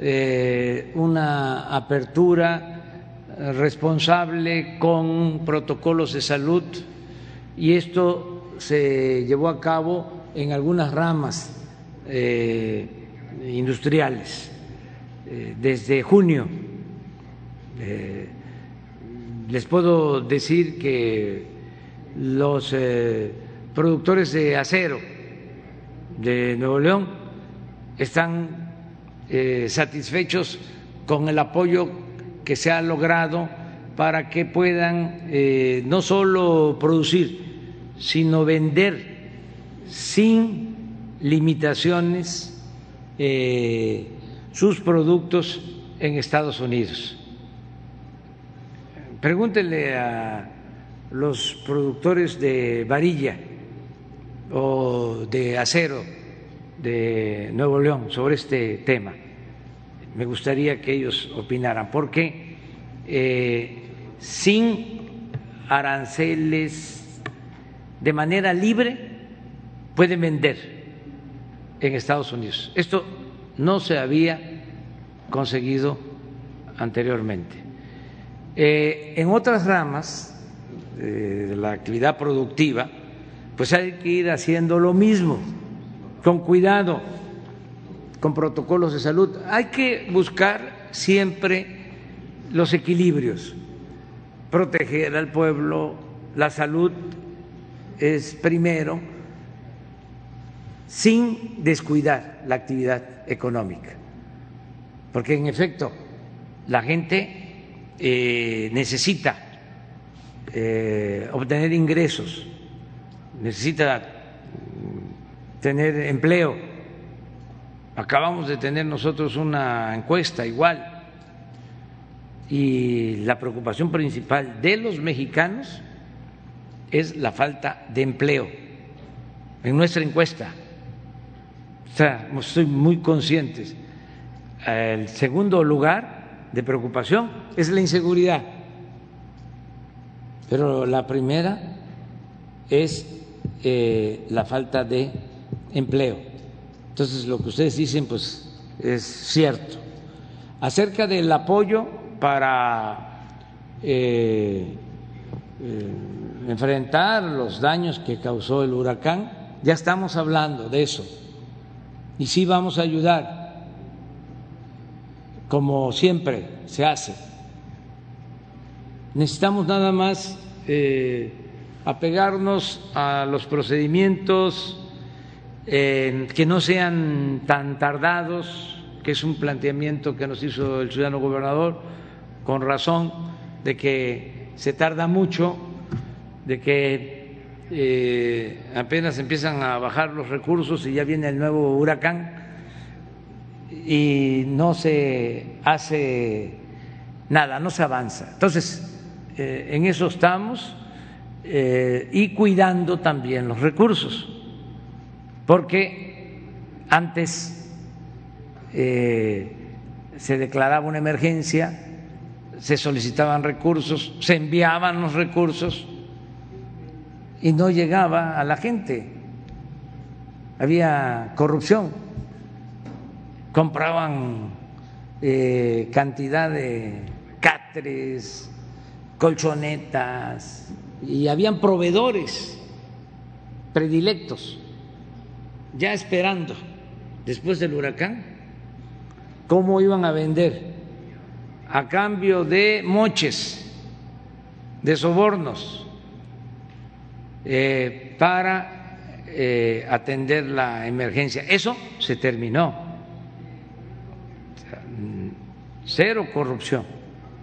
eh, una apertura responsable con protocolos de salud y esto se llevó a cabo en algunas ramas eh, industriales eh, desde junio. Eh, les puedo decir que los productores de acero de Nuevo León están satisfechos con el apoyo que se ha logrado para que puedan no solo producir sino vender sin limitaciones eh, sus productos en Estados Unidos. Pregúntenle a los productores de varilla o de acero de Nuevo León sobre este tema. Me gustaría que ellos opinaran, porque eh, sin aranceles de manera libre pueden vender en Estados Unidos. Esto no se había conseguido anteriormente. Eh, en otras ramas eh, de la actividad productiva, pues hay que ir haciendo lo mismo, con cuidado, con protocolos de salud. Hay que buscar siempre los equilibrios, proteger al pueblo, la salud es primero sin descuidar la actividad económica, porque en efecto la gente eh, necesita eh, obtener ingresos, necesita mm, tener empleo. Acabamos de tener nosotros una encuesta igual y la preocupación principal de los mexicanos es la falta de empleo. En nuestra encuesta, o sea, estoy muy conscientes. El segundo lugar de preocupación es la inseguridad, pero la primera es eh, la falta de empleo. Entonces, lo que ustedes dicen, pues es cierto. Acerca del apoyo para eh, eh, enfrentar los daños que causó el huracán, ya estamos hablando de eso. Y sí vamos a ayudar, como siempre se hace. Necesitamos nada más apegarnos a los procedimientos eh, que no sean tan tardados, que es un planteamiento que nos hizo el ciudadano gobernador, con razón de que se tarda mucho, de que eh, apenas empiezan a bajar los recursos y ya viene el nuevo huracán y no se hace nada, no se avanza. Entonces, eh, en eso estamos eh, y cuidando también los recursos, porque antes se declaraba una emergencia, se solicitaban recursos, se enviaban los recursos y no llegaba a la gente. Había corrupción, compraban eh, cantidad de catres, colchonetas, y habían proveedores predilectos ya esperando después del huracán cómo iban a vender a cambio de moches, de sobornos, eh, para eh, atender la emergencia. Eso se terminó. Cero corrupción.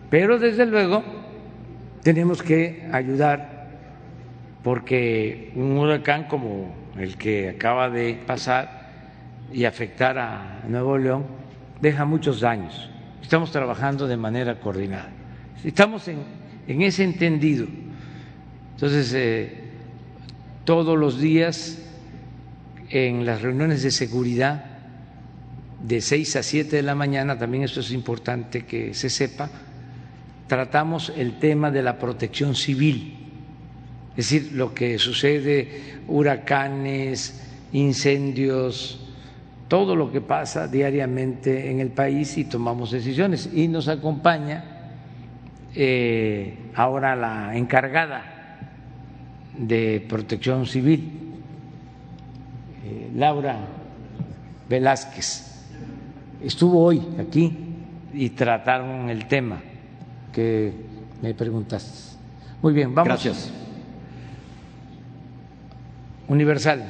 Pero desde luego tenemos que ayudar porque un huracán como el que acaba de pasar y afectar a Nuevo León deja muchos daños. Estamos trabajando de manera coordinada. Estamos en, ese entendido. Entonces, eh, todos los días en las reuniones de seguridad de 6 a 7 de la mañana, también esto es importante que se sepa, tratamos el tema de la protección civil, es decir, lo que sucede, huracanes, incendios, todo lo que pasa diariamente en el país y tomamos decisiones. Y nos acompaña eh, ahora la encargada de protección civil, eh, Laura Velázquez. Estuvo hoy aquí y trataron el tema que me preguntaste. Muy bien, vamos. Gracias. Universal.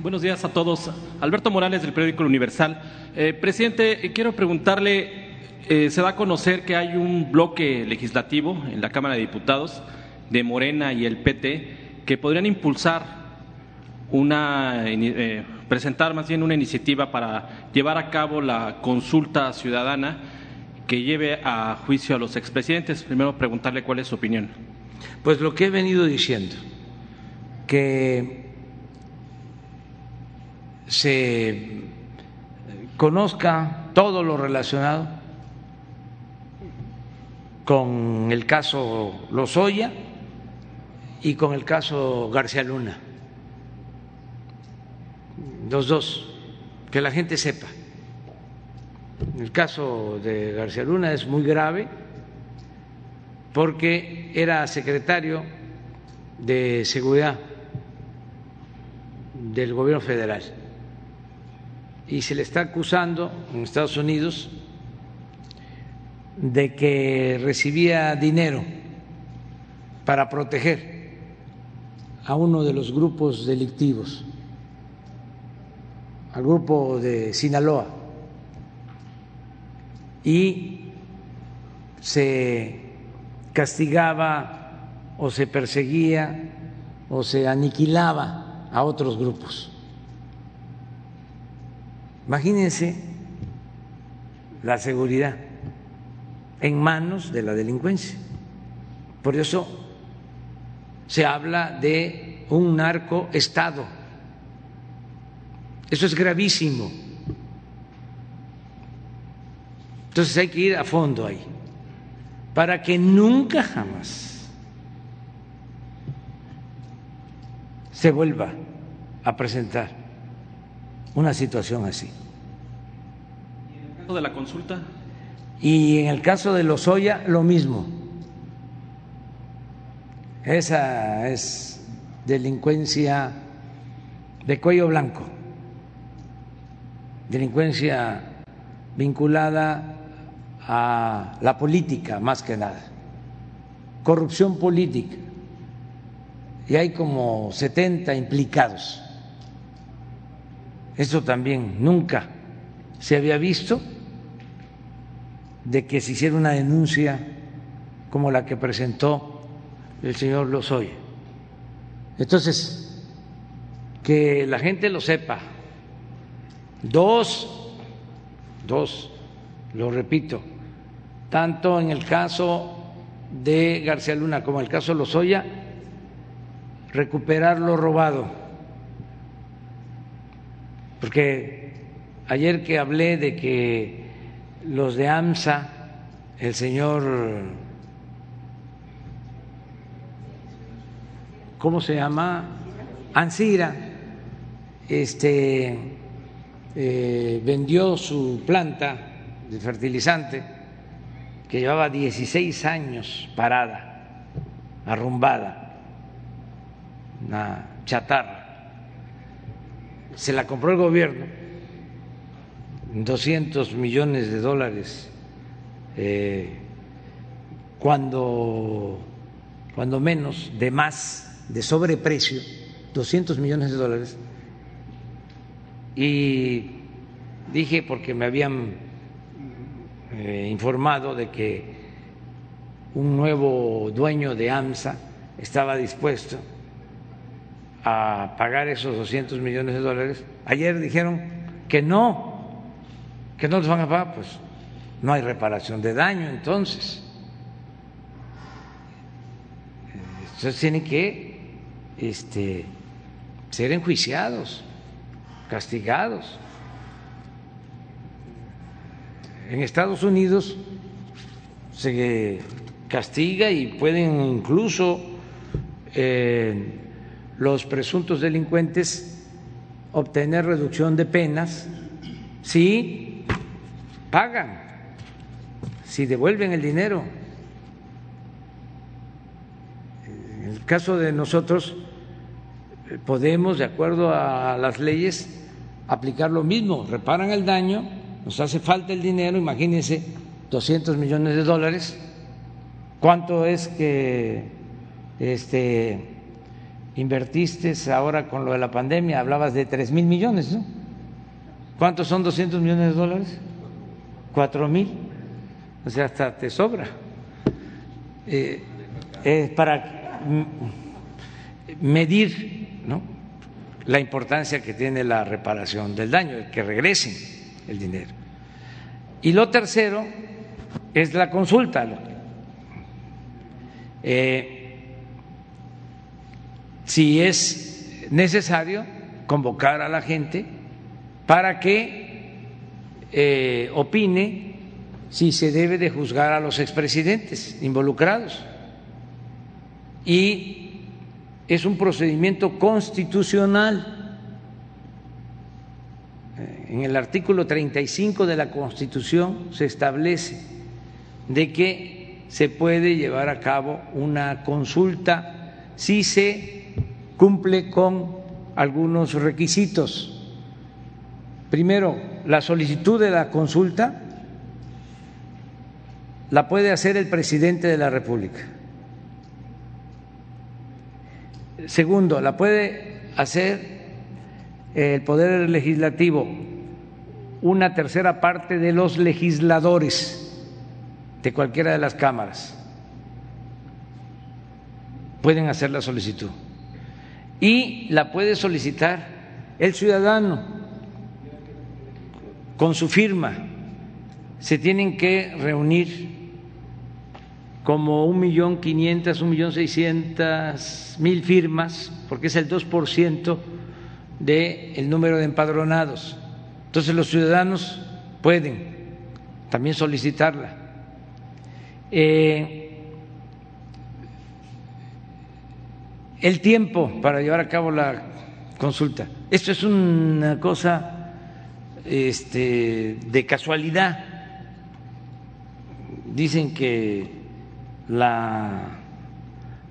Buenos días a todos. Alberto Morales del periódico Universal. Eh, presidente, eh, quiero preguntarle, eh, se da a conocer que hay un bloque legislativo en la Cámara de Diputados de Morena y el PT que podrían impulsar una presentar más bien una iniciativa para llevar a cabo la consulta ciudadana que lleve a juicio a los expresidentes. Primero preguntarle cuál es su opinión. Pues lo que he venido diciendo, que se conozca todo lo relacionado con el caso Lozoya y con el caso García Luna los dos, que la gente sepa. El caso de García Luna es muy grave porque era secretario de Seguridad del gobierno federal y se le está acusando en Estados Unidos de que recibía dinero para proteger a uno de los grupos delictivos al grupo de Sinaloa y se castigaba o se perseguía o se aniquilaba a otros grupos. Imagínense la seguridad en manos de la delincuencia. Por eso se habla de un narcoestado. Eso es gravísimo. Entonces hay que ir a fondo ahí, para que nunca jamás se vuelva a presentar una situación así. ¿Y en el caso de la consulta? Y en el caso de Lozoya, lo mismo. Esa es delincuencia de cuello blanco, delincuencia vinculada a la política más que nada, corrupción política. Y hay como 70 implicados. Eso también nunca se había visto de que se hiciera una denuncia como la que presentó el señor Lozoya. Entonces, que la gente lo sepa. Dos, dos, lo repito, tanto en el caso de García Luna como en el caso de Lozoya, recuperar lo robado. Porque ayer que hablé de que los de AMSA, el señor, ¿cómo se llama? Ansira, este, eh, vendió su planta de fertilizante que llevaba 16 años parada, arrumbada, una chatarra. Se la compró el gobierno 200 millones de dólares eh, cuando, cuando menos de más, de sobreprecio, 200 millones de dólares. Y dije, porque me habían eh, informado de que un nuevo dueño de AMSA estaba dispuesto a pagar esos 200 millones de dólares. Ayer dijeron que no, que no los van a pagar, pues no hay reparación de daño entonces. Entonces tienen que este, ser enjuiciados, castigados. En Estados Unidos se castiga y pueden incluso eh, los presuntos delincuentes obtener reducción de penas si pagan si devuelven el dinero. En el caso de nosotros, podemos, de acuerdo a las leyes, aplicar lo mismo, reparan el daño, nos hace falta el dinero, imagínense, 200 millones de dólares, ¿cuánto es que este, invertiste ahora con lo de la pandemia? Hablabas de 3 mil millones, ¿no? ¿Cuántos son 200 millones de dólares? Cuatro mil, o sea, hasta te sobra. Eh, es para medir ¿no? la importancia que tiene la reparación del daño, que regresen el dinero. Y lo tercero es la consulta. Eh, si es necesario convocar a la gente para que eh, opine si se debe de juzgar a los expresidentes involucrados. Y es un procedimiento constitucional. Eh, en el artículo 35 de la Constitución se establece de que se puede llevar a cabo una consulta si se cumple con algunos requisitos Primero, la solicitud de la consulta la puede hacer el presidente de la República. Segundo, la puede hacer el Poder Legislativo, una tercera parte de los legisladores de cualquiera de las cámaras pueden hacer la solicitud. Y la puede solicitar el ciudadano con su firma. Se tienen que reunir como un millón quinientas, un millón seiscientas mil firmas, porque es el dos por ciento del número de empadronados. Entonces los ciudadanos pueden también solicitarla. Eh, el tiempo para llevar a cabo la consulta. Esto es una cosa este, de casualidad. Dicen que la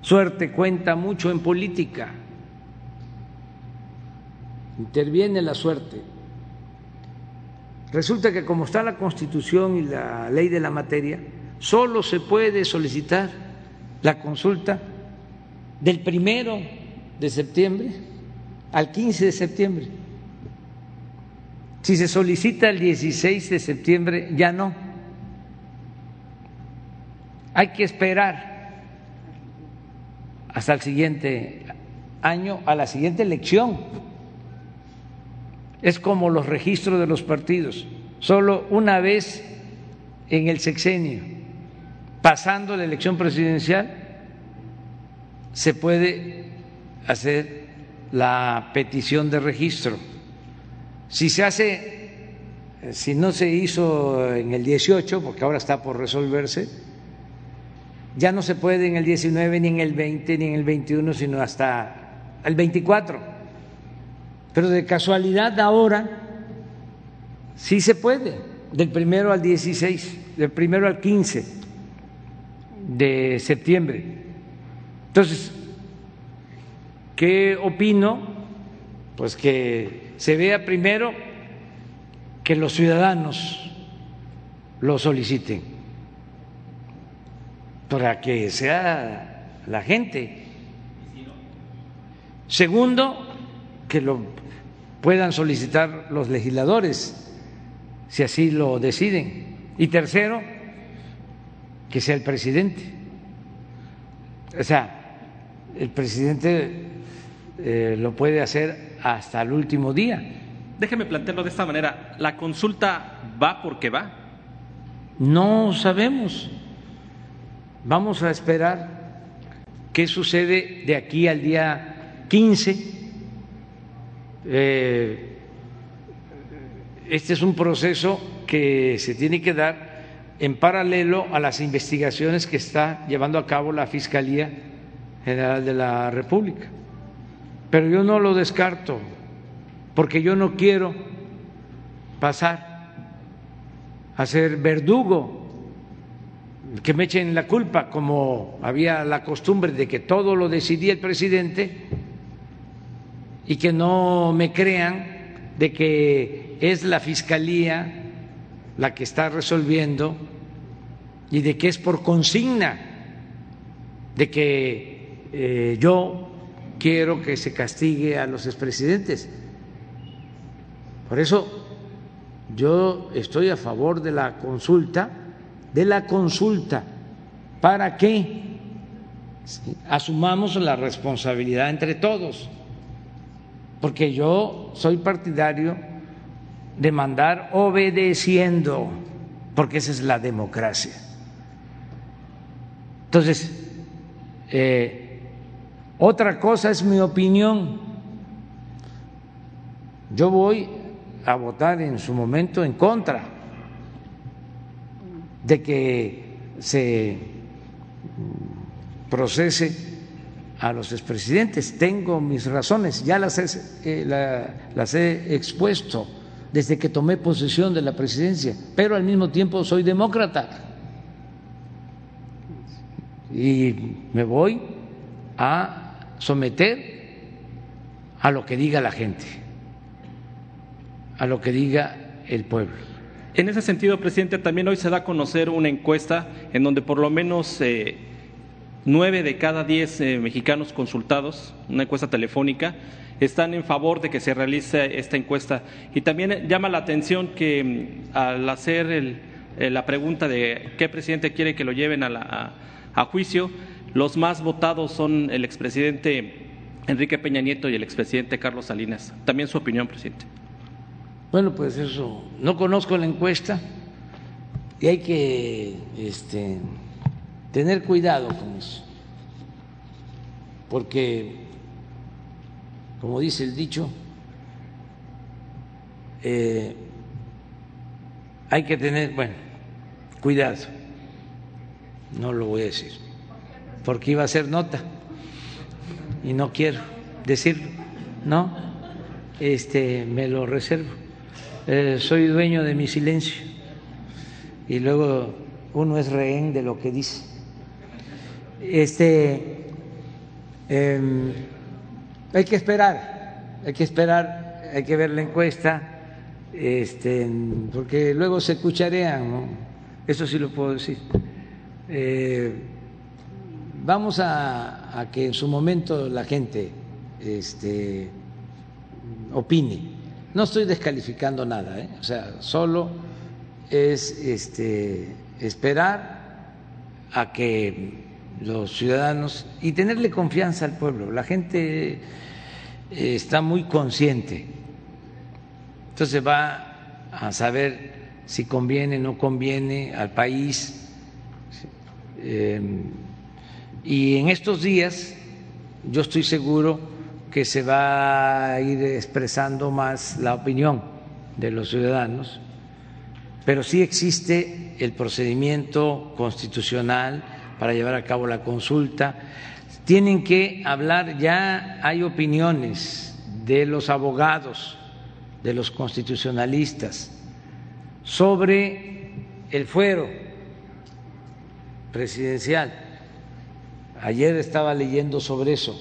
suerte cuenta mucho en política. Interviene la suerte. Resulta que como está la Constitución y la ley de la materia, solo se puede solicitar la consulta del primero de septiembre al 15 de septiembre. Si se solicita el 16 de septiembre, ya no. Hay que esperar hasta el siguiente año, a la siguiente elección. Es como los registros de los partidos, solo una vez en el sexenio, pasando la elección presidencial, se puede hacer la petición de registro. Si se hace, si no se hizo en el 18, porque ahora está por resolverse, ya no se puede en el 19, ni en el 20, ni en el 21, sino hasta el 24. Pero de casualidad ahora sí se puede, del primero al 16, del primero al 15 de septiembre. Entonces, ¿qué opino? Pues que se vea primero que los ciudadanos lo soliciten, para que sea la gente. Segundo, que lo puedan solicitar los legisladores, si así lo deciden. Y tercero, que sea el presidente. O sea, el presidente eh, lo puede hacer hasta el último día. Déjeme plantearlo de esta manera. ¿La consulta va porque va? No sabemos. Vamos a esperar qué sucede de aquí al día 15. Eh, este es un proceso que se tiene que dar en paralelo a las investigaciones que está llevando a cabo la Fiscalía General de la República. Pero yo no lo descarto, porque yo no quiero pasar a ser verdugo, que me echen la culpa, como había la costumbre de que todo lo decidía el presidente y que no me crean de que es la Fiscalía la que está resolviendo y de que es por consigna, de que eh, yo quiero que se castigue a los expresidentes. Por eso yo estoy a favor de la consulta, de la consulta, para que asumamos la responsabilidad entre todos, porque yo soy partidario de mandar obedeciendo, porque esa es la democracia. Entonces, eh, otra cosa es mi opinión. Yo voy a votar en su momento en contra de que se procese a los expresidentes. Tengo mis razones, ya las he, eh, las he expuesto desde que tomé posesión de la presidencia, pero al mismo tiempo soy demócrata. Y me voy a someter a lo que diga la gente, a lo que diga el pueblo. En ese sentido, presidente, también hoy se da a conocer una encuesta en donde por lo menos eh, nueve de cada diez eh, mexicanos consultados, una encuesta telefónica, están en favor de que se realice esta encuesta. Y también llama la atención que mm, al hacer eh, la pregunta de qué presidente quiere que lo lleven a, a, juicio, los más votados son el expresidente Enrique Peña Nieto y el expresidente Carlos Salinas. También su opinión, presidente. Bueno, pues eso, no conozco la encuesta y hay que este, tener cuidado con eso, porque, como dice el dicho, eh, hay que tener, bueno, cuidado, no lo voy a decir, porque iba a ser nota y no quiero decirlo, ¿no? Este, me lo reservo. Eh, soy dueño de mi silencio y luego uno es rehén de lo que dice. Este, em, hay que esperar, hay que esperar, hay que ver la encuesta este, porque luego se cucharean, ¿no? eso sí lo puedo decir. Eh, vamos a, que en su momento la gente este, opine. No estoy descalificando nada, ¿eh? o sea, solo es este, esperar a que los ciudadanos y tenerle confianza al pueblo. La gente eh, está muy consciente entonces va a saber si conviene, o no conviene al país. Em, y en estos días yo estoy seguro que se va a ir expresando más la opinión de los ciudadanos, pero sí existe el procedimiento constitucional para llevar a cabo la consulta. Tienen que hablar, ya hay opiniones de los abogados de los constitucionalistas sobre el fuero presidencial. Ayer estaba leyendo sobre eso,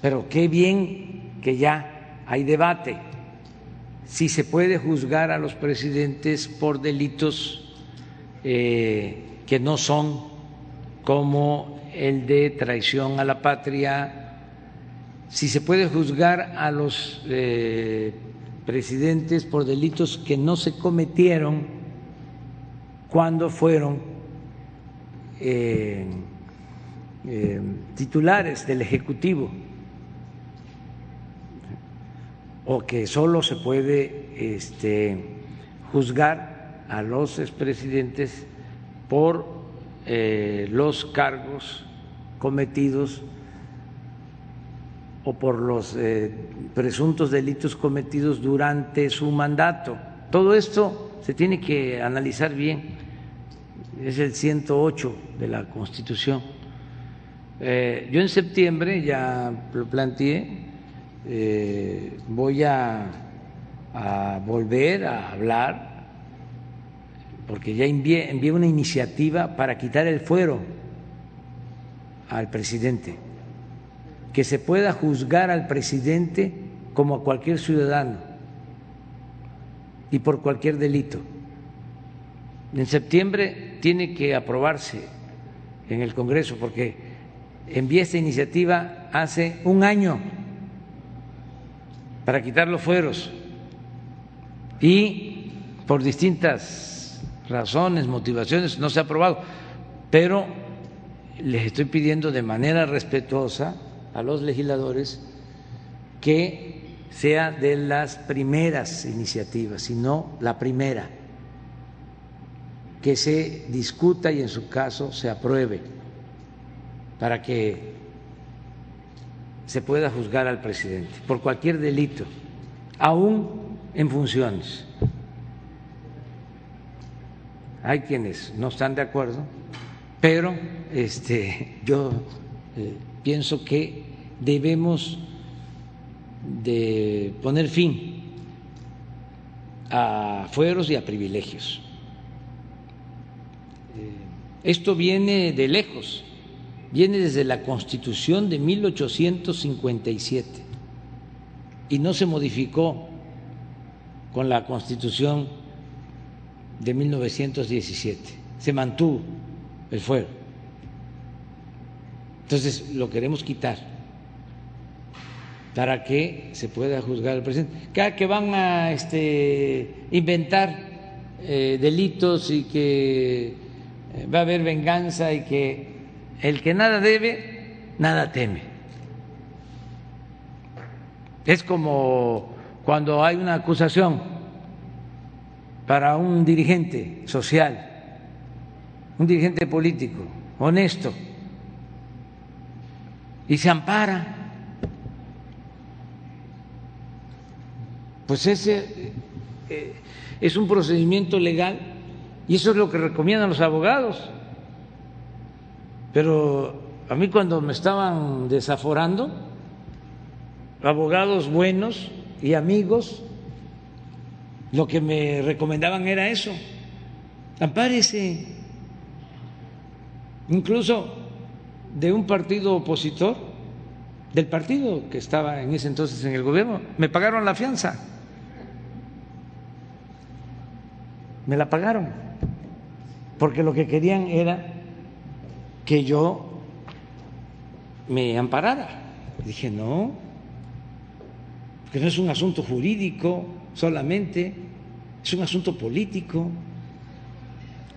pero qué bien que ya hay debate. Si se puede juzgar a los presidentes por delitos eh, que no son como el de traición a la patria, si se puede juzgar a los eh, presidentes por delitos que no se cometieron cuando fueron eh, eh, titulares del Ejecutivo o que solo se puede este, juzgar a los expresidentes por eh, los cargos cometidos o por los eh, presuntos delitos cometidos durante su mandato. Todo esto se tiene que analizar bien, es el 108 de la Constitución. Eh, yo en septiembre ya lo planteé, eh, voy a, volver a hablar, porque ya envié una iniciativa para quitar el fuero al presidente que se pueda juzgar al presidente como a cualquier ciudadano y por cualquier delito. En septiembre tiene que aprobarse en el Congreso porque envié esta iniciativa hace un año para quitar los fueros. Y por distintas razones, motivaciones, no se ha aprobado, pero les estoy pidiendo de manera respetuosa a los legisladores que sea de las primeras iniciativas, sino la primera, que se discuta y en su caso se apruebe para que se pueda juzgar al presidente por cualquier delito, aún en funciones. Hay quienes no están de acuerdo, pero este, yo eh, pienso que debemos de poner fin a fueros y a privilegios. Eh, esto viene de lejos, viene desde la Constitución de 1857 y no se modificó con la Constitución de 1917, se mantuvo el fuero. Entonces lo queremos quitar para que se pueda juzgar al presidente. Cada que van a este, inventar eh, delitos y que eh, va a haber venganza y que el que nada debe, nada teme. Es como cuando hay una acusación para un dirigente social, un dirigente político, honesto, y se ampara, pues ese eh, es un procedimiento legal y eso es lo que recomiendan los abogados. Pero a mí cuando me estaban desaforando, abogados buenos y amigos, lo que me recomendaban era eso, ampárese, incluso de un partido opositor, del partido que estaba en ese entonces en el gobierno, me pagaron la fianza, me la pagaron, porque lo que querían era que yo me amparara. Dije, no, que no es un asunto jurídico solamente, es un asunto político.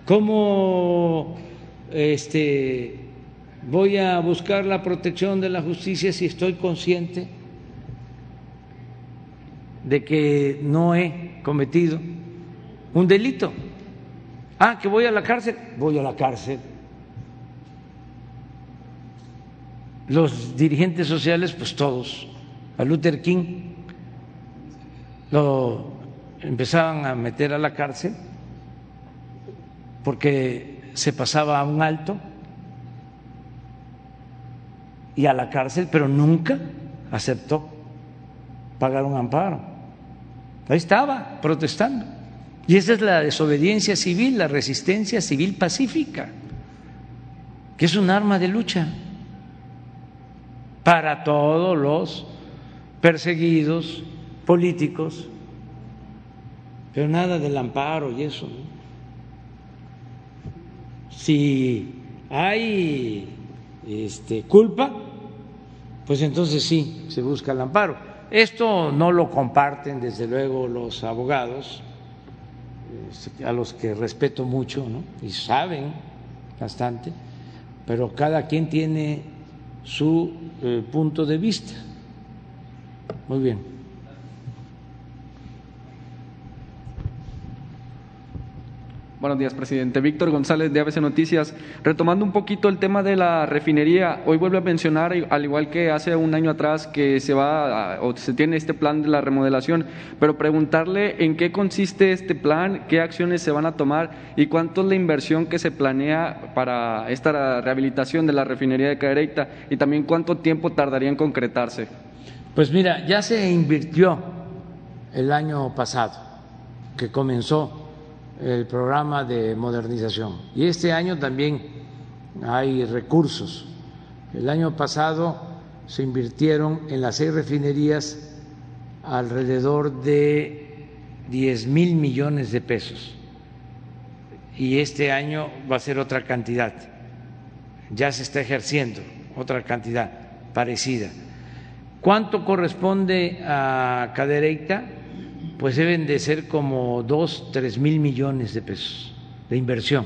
¿Cómo este, voy a buscar la protección de la justicia si estoy consciente de que no he cometido un delito? Ah, que voy a la cárcel, voy a la cárcel. Los dirigentes sociales, pues todos, a Luther King lo empezaban a meter a la cárcel porque se pasaba a un alto y a la cárcel, pero nunca aceptó pagar un amparo. Ahí estaba protestando. Y esa es la desobediencia civil, la resistencia civil pacífica, que es un arma de lucha para todos los perseguidos políticos, pero nada del amparo y eso. Si hay este, culpa, pues entonces sí, se busca el amparo. Esto no lo comparten, desde luego, los abogados, este, a los que respeto mucho y saben bastante, pero cada quien tiene su eh, punto de vista. Muy bien. Buenos días, presidente. Víctor González de ABC Noticias. Retomando un poquito el tema de la refinería, hoy vuelve a mencionar, al igual que hace un año atrás, que se va o se tiene este plan de la remodelación, pero preguntarle en qué consiste este plan, qué acciones se van a tomar y cuánto es la inversión que se planea para esta rehabilitación de la refinería de Cadereyta y también cuánto tiempo tardaría en concretarse. Pues mira, ya se invirtió el año pasado, que comenzó el programa de modernización. Y este año también hay recursos. El año pasado se invirtieron en las seis refinerías alrededor de 10 mil millones de pesos. Y este año va a ser otra cantidad. Ya se está ejerciendo otra cantidad parecida. ¿Cuánto corresponde a Cadereyta? Pues deben de ser como dos, tres mil millones de pesos de inversión.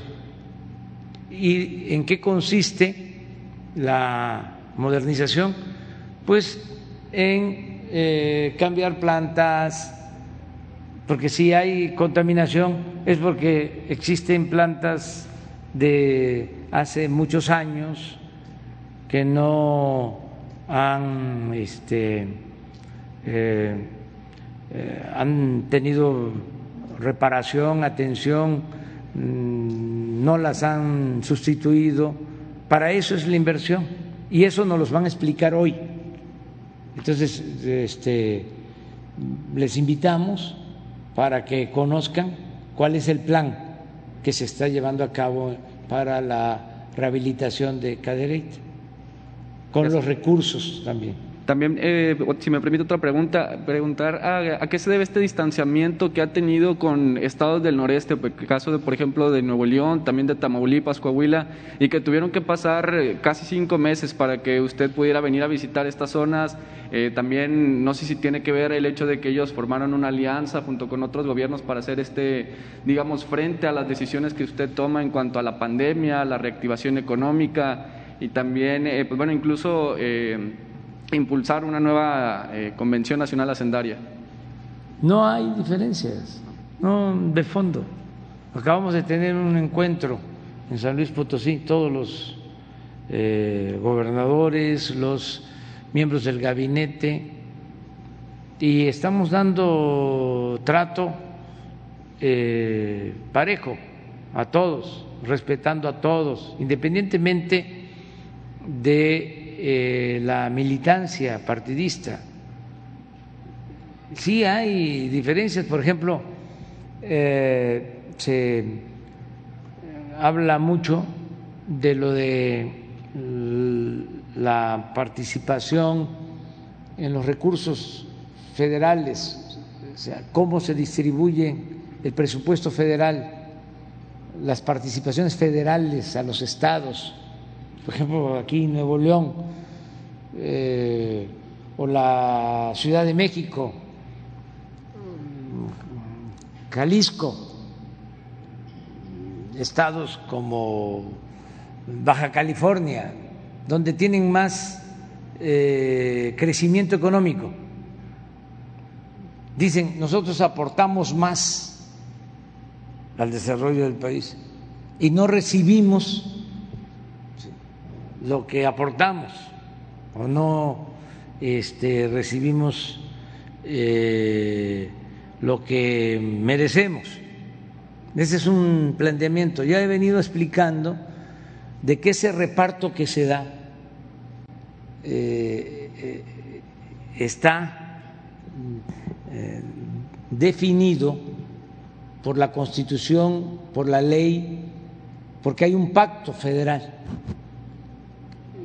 ¿Y en qué consiste la modernización? Pues en eh, cambiar plantas, porque si hay contaminación es porque existen plantas de hace muchos años que no han este, eh, eh, han tenido reparación, atención, mm, no las han sustituido. Para eso es la inversión y eso nos los van a explicar hoy. Entonces, este, les invitamos para que conozcan cuál es el plan que se está llevando a cabo para la rehabilitación de Cadereyta, con los recursos también. También, eh, si me permite otra pregunta, preguntar a, qué se debe este distanciamiento que ha tenido con estados del noreste, el caso de, por ejemplo, de Nuevo León, también de Tamaulipas, Coahuila, y que tuvieron que pasar eh, casi cinco meses para que usted pudiera venir a visitar estas zonas. Eh, también, no sé si tiene que ver el hecho de que ellos formaron una alianza junto con otros gobiernos para hacer este, digamos, frente a las decisiones que usted toma en cuanto a la pandemia, la reactivación económica y también, pues bueno, incluso impulsar una nueva eh, Convención Nacional Hacendaria? No hay diferencias. no de fondo. Acabamos de tener un encuentro en San Luis Potosí, todos los eh, gobernadores, los miembros del gabinete, y estamos dando trato eh, parejo a todos, respetando a todos, independientemente de eh, la militancia partidista. Sí hay diferencias, por ejemplo, eh, se habla mucho de lo de la participación en los recursos federales, o sea, cómo se distribuye el presupuesto federal, las participaciones federales a los estados, por ejemplo, aquí en Nuevo León eh, o la Ciudad de México, Jalisco, estados como Baja California, donde tienen más eh, crecimiento económico. Dicen, nosotros aportamos más al desarrollo del país y no recibimos lo que aportamos o no este, recibimos eh, lo que merecemos. Ese es un planteamiento. Ya he venido explicando de que ese reparto que se da eh, eh, está definido por la Constitución, por la ley, porque hay un pacto federal.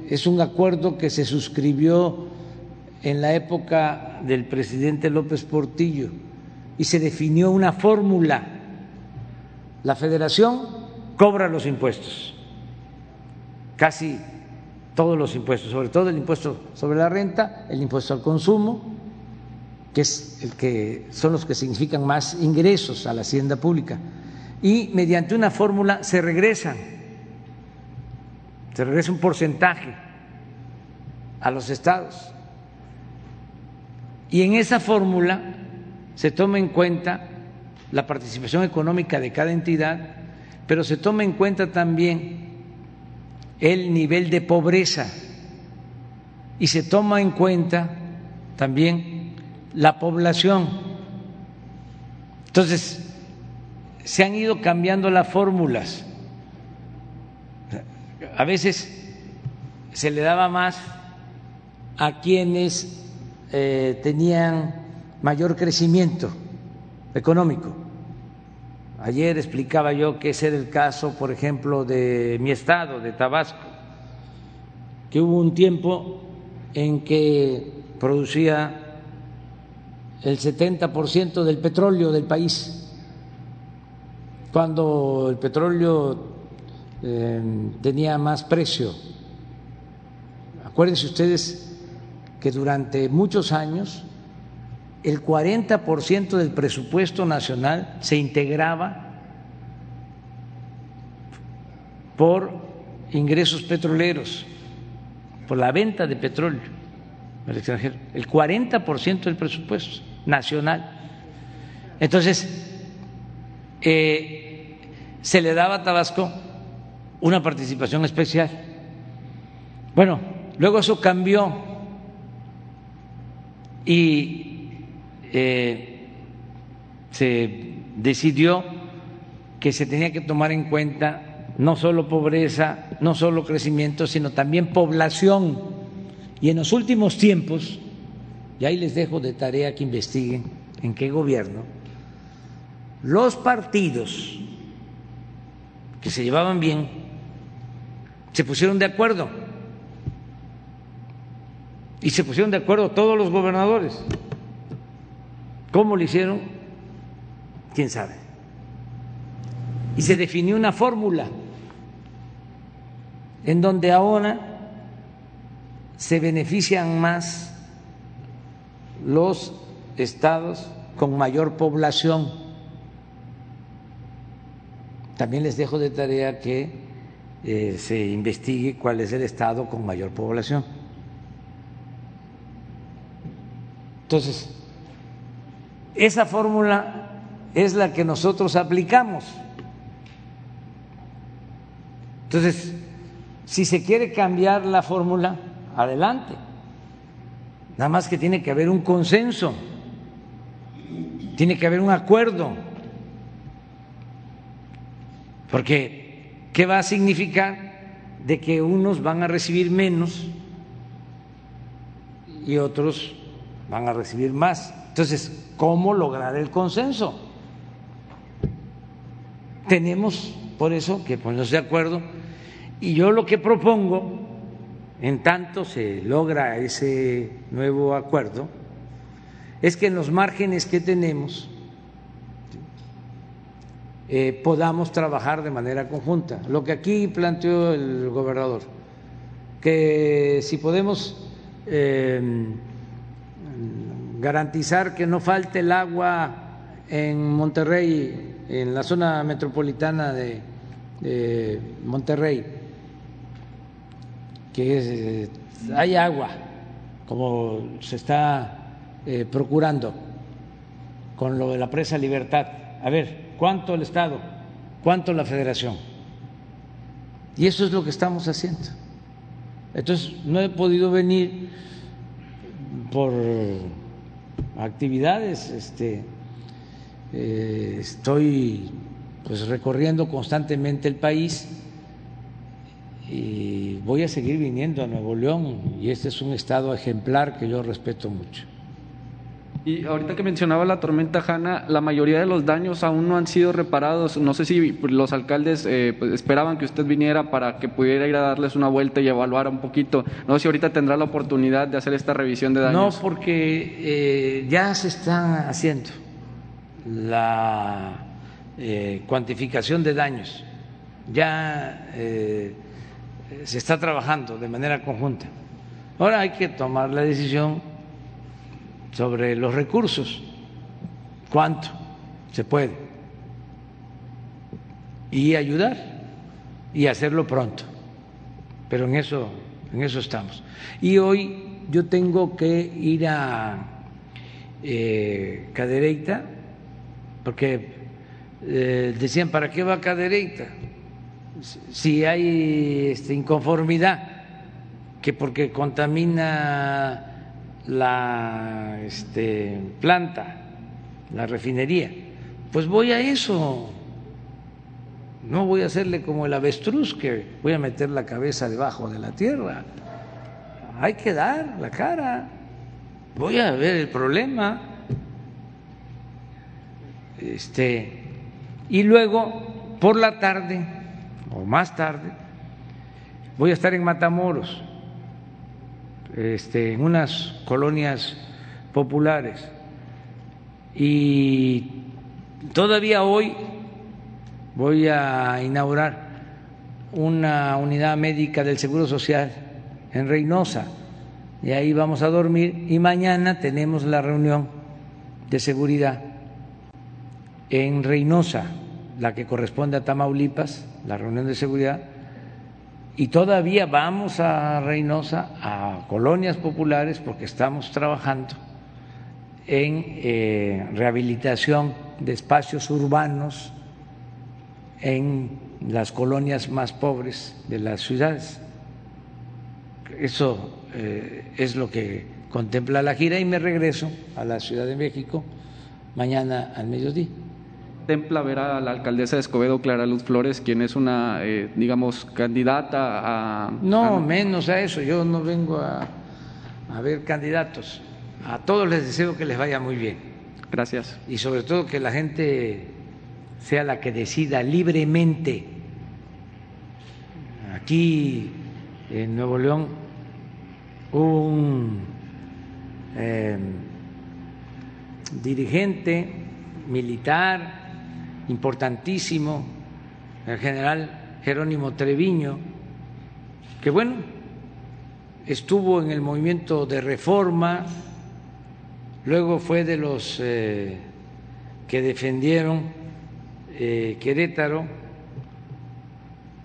Es un acuerdo que se suscribió en la época del presidente López Portillo y se definió una fórmula. La federación cobra los impuestos, casi todos los impuestos, sobre todo el impuesto sobre la renta, el impuesto al consumo, que es el que son los que significan más ingresos a la hacienda pública. Y mediante una fórmula se regresan, se regresa un porcentaje a los estados. Y en esa fórmula se toma en cuenta la participación económica de cada entidad, pero se toma en cuenta también el nivel de pobreza y se toma en cuenta también la población. Entonces, se han ido cambiando las fórmulas. A veces se le daba más a quienes eh, tenían mayor crecimiento económico. Ayer explicaba yo que ese era el caso, por ejemplo, de mi estado, de Tabasco, que hubo un tiempo en que producía el 70% del petróleo del país, cuando el petróleo eh, tenía más precio. Acuérdense ustedes que durante muchos años el 40% del presupuesto nacional se integraba por ingresos petroleros, por la venta de petróleo al extranjero, el 40% del presupuesto nacional. Entonces, eh, se le daba a Tabasco una participación especial. Bueno, luego eso cambió y eh, se decidió que se tenía que tomar en cuenta no solo pobreza, no solo crecimiento, sino también población. Y en los últimos tiempos, y ahí les dejo de tarea que investiguen en qué gobierno, los partidos que se llevaban bien se pusieron de acuerdo. Y se pusieron de acuerdo todos los gobernadores. ¿Cómo lo hicieron? ¿Quién sabe? Y se definió una fórmula en donde ahora se benefician más los estados con mayor población. También les dejo de tarea que eh, se investigue cuál es el estado con mayor población. Entonces, esa fórmula es la que nosotros aplicamos. Entonces, si se quiere cambiar la fórmula, adelante. Nada más que tiene que haber un consenso, tiene que haber un acuerdo, porque ¿qué va a significar de que unos van a recibir menos y otros van a recibir más? Entonces, ¿cómo lograr el consenso? Tenemos por eso que ponernos de acuerdo y yo lo que propongo, en tanto se logra ese nuevo acuerdo, es que en los márgenes que tenemos eh, podamos trabajar de manera conjunta. Lo que aquí planteó el gobernador, que si podemos eh, garantizar que no falte el agua en Monterrey, en la zona metropolitana de, Monterrey, que eh, hay agua, como se está eh, procurando con lo de la presa Libertad. A ver, ¿cuánto el Estado? ¿Cuánto la Federación? Y eso es lo que estamos haciendo. Entonces, no he podido venir por actividades, este, eh, estoy pues recorriendo constantemente el país y voy a seguir viniendo a Nuevo León y este es un estado ejemplar que yo respeto mucho. Y ahorita que mencionaba la tormenta Hanna, la mayoría de los daños aún no han sido reparados. No sé si los alcaldes eh, pues, esperaban que usted viniera para que pudiera ir a darles una vuelta y evaluar un poquito. No sé si ahorita tendrá la oportunidad de hacer esta revisión de daños. No, porque eh, ya se está haciendo la eh, cuantificación de daños. Ya se está trabajando de manera conjunta. Ahora hay que tomar la decisión sobre los recursos, cuánto se puede, y ayudar y hacerlo pronto. Pero en eso, en eso estamos. Y hoy yo tengo que ir a eh, Cadereyta, porque eh, decían, ¿para qué va Cadereyta? si hay este, inconformidad, que porque contamina la este, planta, la refinería, pues voy a eso. No voy a hacerle como el avestruz que voy a meter la cabeza debajo de la tierra. Hay que dar la cara. Voy a ver el problema. Este, y luego por la tarde o más tarde, voy a estar en Matamoros, este, en unas colonias populares. Y todavía hoy voy a inaugurar una unidad médica del Seguro Social en Reynosa. Y ahí vamos a dormir. Y mañana tenemos la reunión de seguridad en Reynosa la que corresponde a Tamaulipas, la reunión de seguridad, y todavía vamos a Reynosa, a colonias populares, porque estamos trabajando en eh, rehabilitación de espacios urbanos en las colonias más pobres de las ciudades. Eso eh, es lo que contempla la gira y me regreso a la Ciudad de México mañana al mediodía contempla ver a la alcaldesa de Escobedo, Clara Luz Flores, quien es una, eh, digamos, candidata a... No, menos a eso, yo no vengo a, a ver candidatos. A todos les deseo que les vaya muy bien. Gracias. Y sobre todo que la gente sea la que decida libremente. Aquí en Nuevo León un eh, dirigente militar importantísimo, el general Jerónimo Treviño, que bueno, estuvo en el movimiento de reforma, luego fue de los eh, que defendieron eh, Querétaro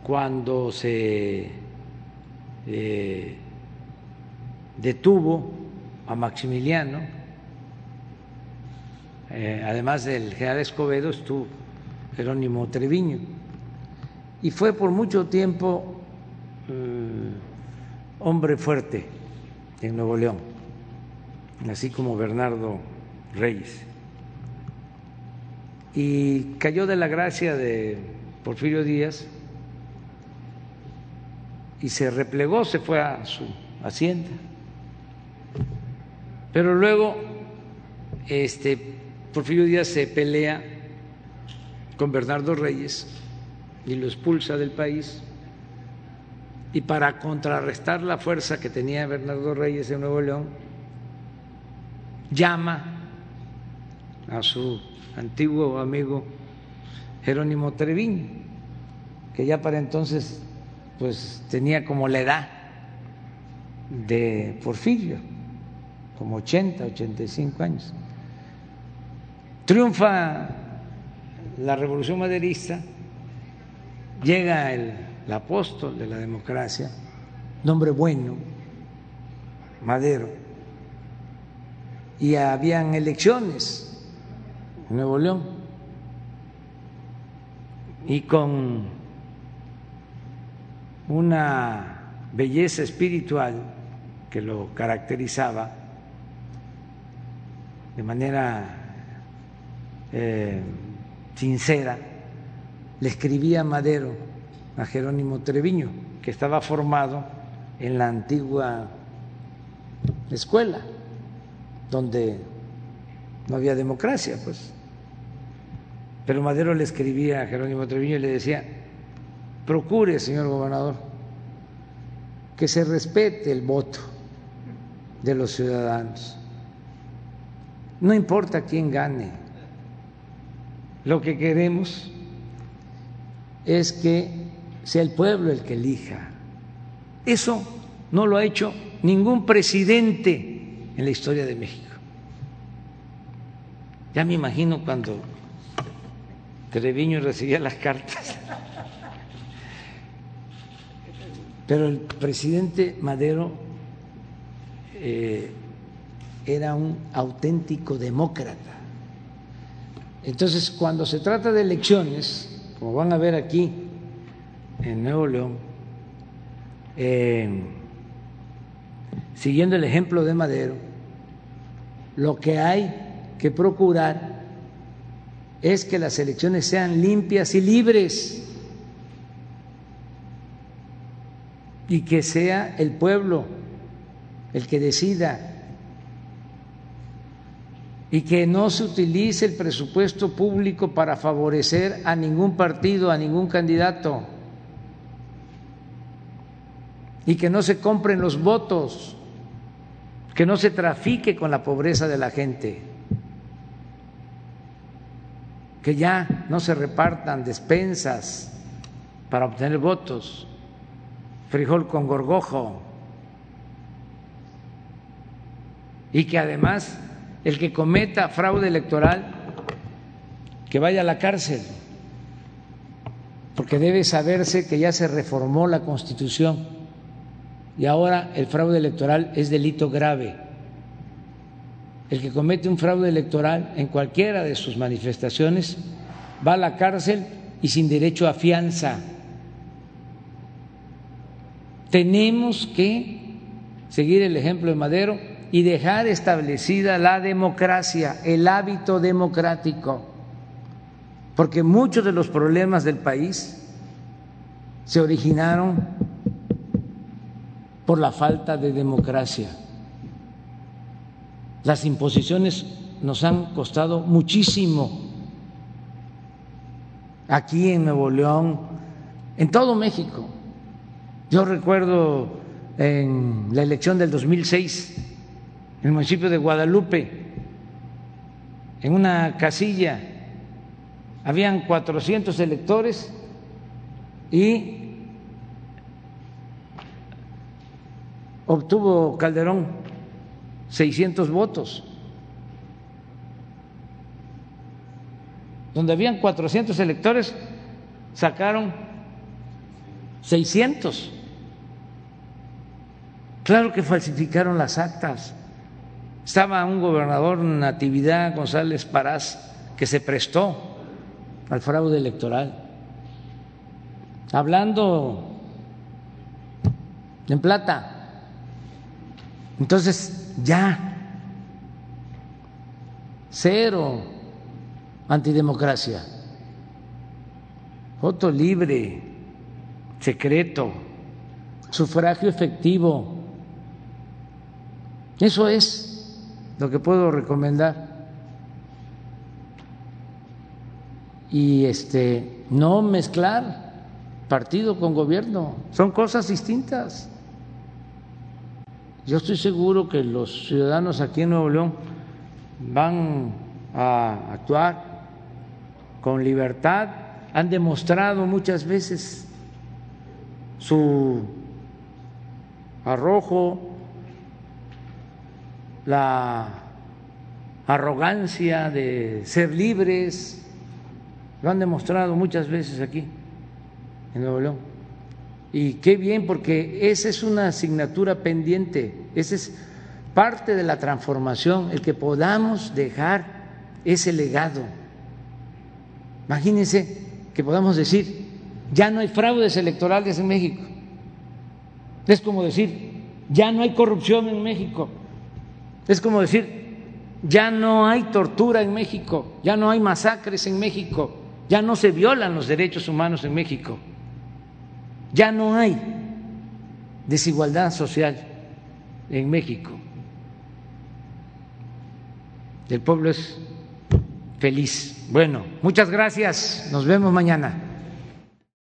cuando se eh, detuvo a Maximiliano además del general Escobedo, estuvo Jerónimo Treviño. Y fue por mucho tiempo eh, hombre fuerte en Nuevo León, así como Bernardo Reyes. Y cayó de la gracia de Porfirio Díaz y se replegó, se fue a su hacienda. Pero luego este, Porfirio Díaz se pelea con Bernardo Reyes y lo expulsa del país. Y para contrarrestar la fuerza que tenía Bernardo Reyes en Nuevo León, llama a su antiguo amigo Jerónimo Treviño, que ya para entonces pues tenía como la edad de Porfirio, como 80, 85 años. Triunfa la revolución maderista, llega el, apóstol de la democracia, nombre bueno, Madero, y habían elecciones en Nuevo León, y con una belleza espiritual que lo caracterizaba de manera eh, sincera, le escribía Madero a Jerónimo Treviño, que estaba formado en la antigua escuela, donde no había democracia, pues. Pero Madero le escribía a Jerónimo Treviño y le decía, procure, señor gobernador, que se respete el voto de los ciudadanos. No importa quién gane, lo que queremos es que sea el pueblo el que elija. Eso no lo ha hecho ningún presidente en la historia de México. Ya me imagino cuando Treviño recibía las cartas Pero el presidente Madero eh, era un auténtico demócrata. Entonces, cuando se trata de elecciones, como van a ver aquí en Nuevo León, eh, siguiendo el ejemplo de Madero, lo que hay que procurar es que las elecciones sean limpias y libres. y que sea el pueblo el que decida y que no se utilice el presupuesto público para favorecer a ningún partido, a ningún candidato y que no se compren los votos, que no se trafique con la pobreza de la gente, que ya no se repartan despensas para obtener votos frijol con gorgojo. Y que además el que cometa fraude electoral, que vaya a la cárcel, porque debe saberse que ya se reformó la Constitución y ahora el fraude electoral es delito grave. El que comete un fraude electoral en cualquiera de sus manifestaciones va a la cárcel y sin derecho a fianza. Tenemos que seguir el ejemplo de Madero y dejar establecida la democracia, el hábito democrático, porque muchos de los problemas del país se originaron por la falta de democracia. Las imposiciones nos han costado muchísimo aquí en Nuevo León, en todo México. Yo recuerdo en la elección del 2006, en el municipio de Guadalupe, en una casilla, habían 400 electores y obtuvo Calderón 600 votos. Donde habían 400 electores, sacaron 600. Claro que falsificaron las actas. Estaba un gobernador, Natividad González Parás, que se prestó al fraude electoral, hablando en plata. Entonces, ya, cero antidemocracia, voto libre, secreto, sufragio efectivo. Eso es lo que puedo recomendar. Y este no mezclar partido con gobierno, son cosas distintas. Yo estoy seguro que los ciudadanos aquí en Nuevo León van a actuar con libertad, han demostrado muchas veces su arrojo, la arrogancia de ser libres, lo han demostrado muchas veces aquí en Nuevo León. Y qué bien, porque esa es una asignatura pendiente, esa es parte de la transformación, el que podamos dejar ese legado. Imagínense que podamos decir, ya no hay fraudes electorales en México. Es como decir, ya no hay corrupción en México. Es como decir, ya no hay tortura en México, ya no hay masacres en México, ya no se violan los derechos humanos en México. Ya no hay desigualdad social en México. El pueblo es feliz. Bueno, muchas gracias. Nos vemos mañana.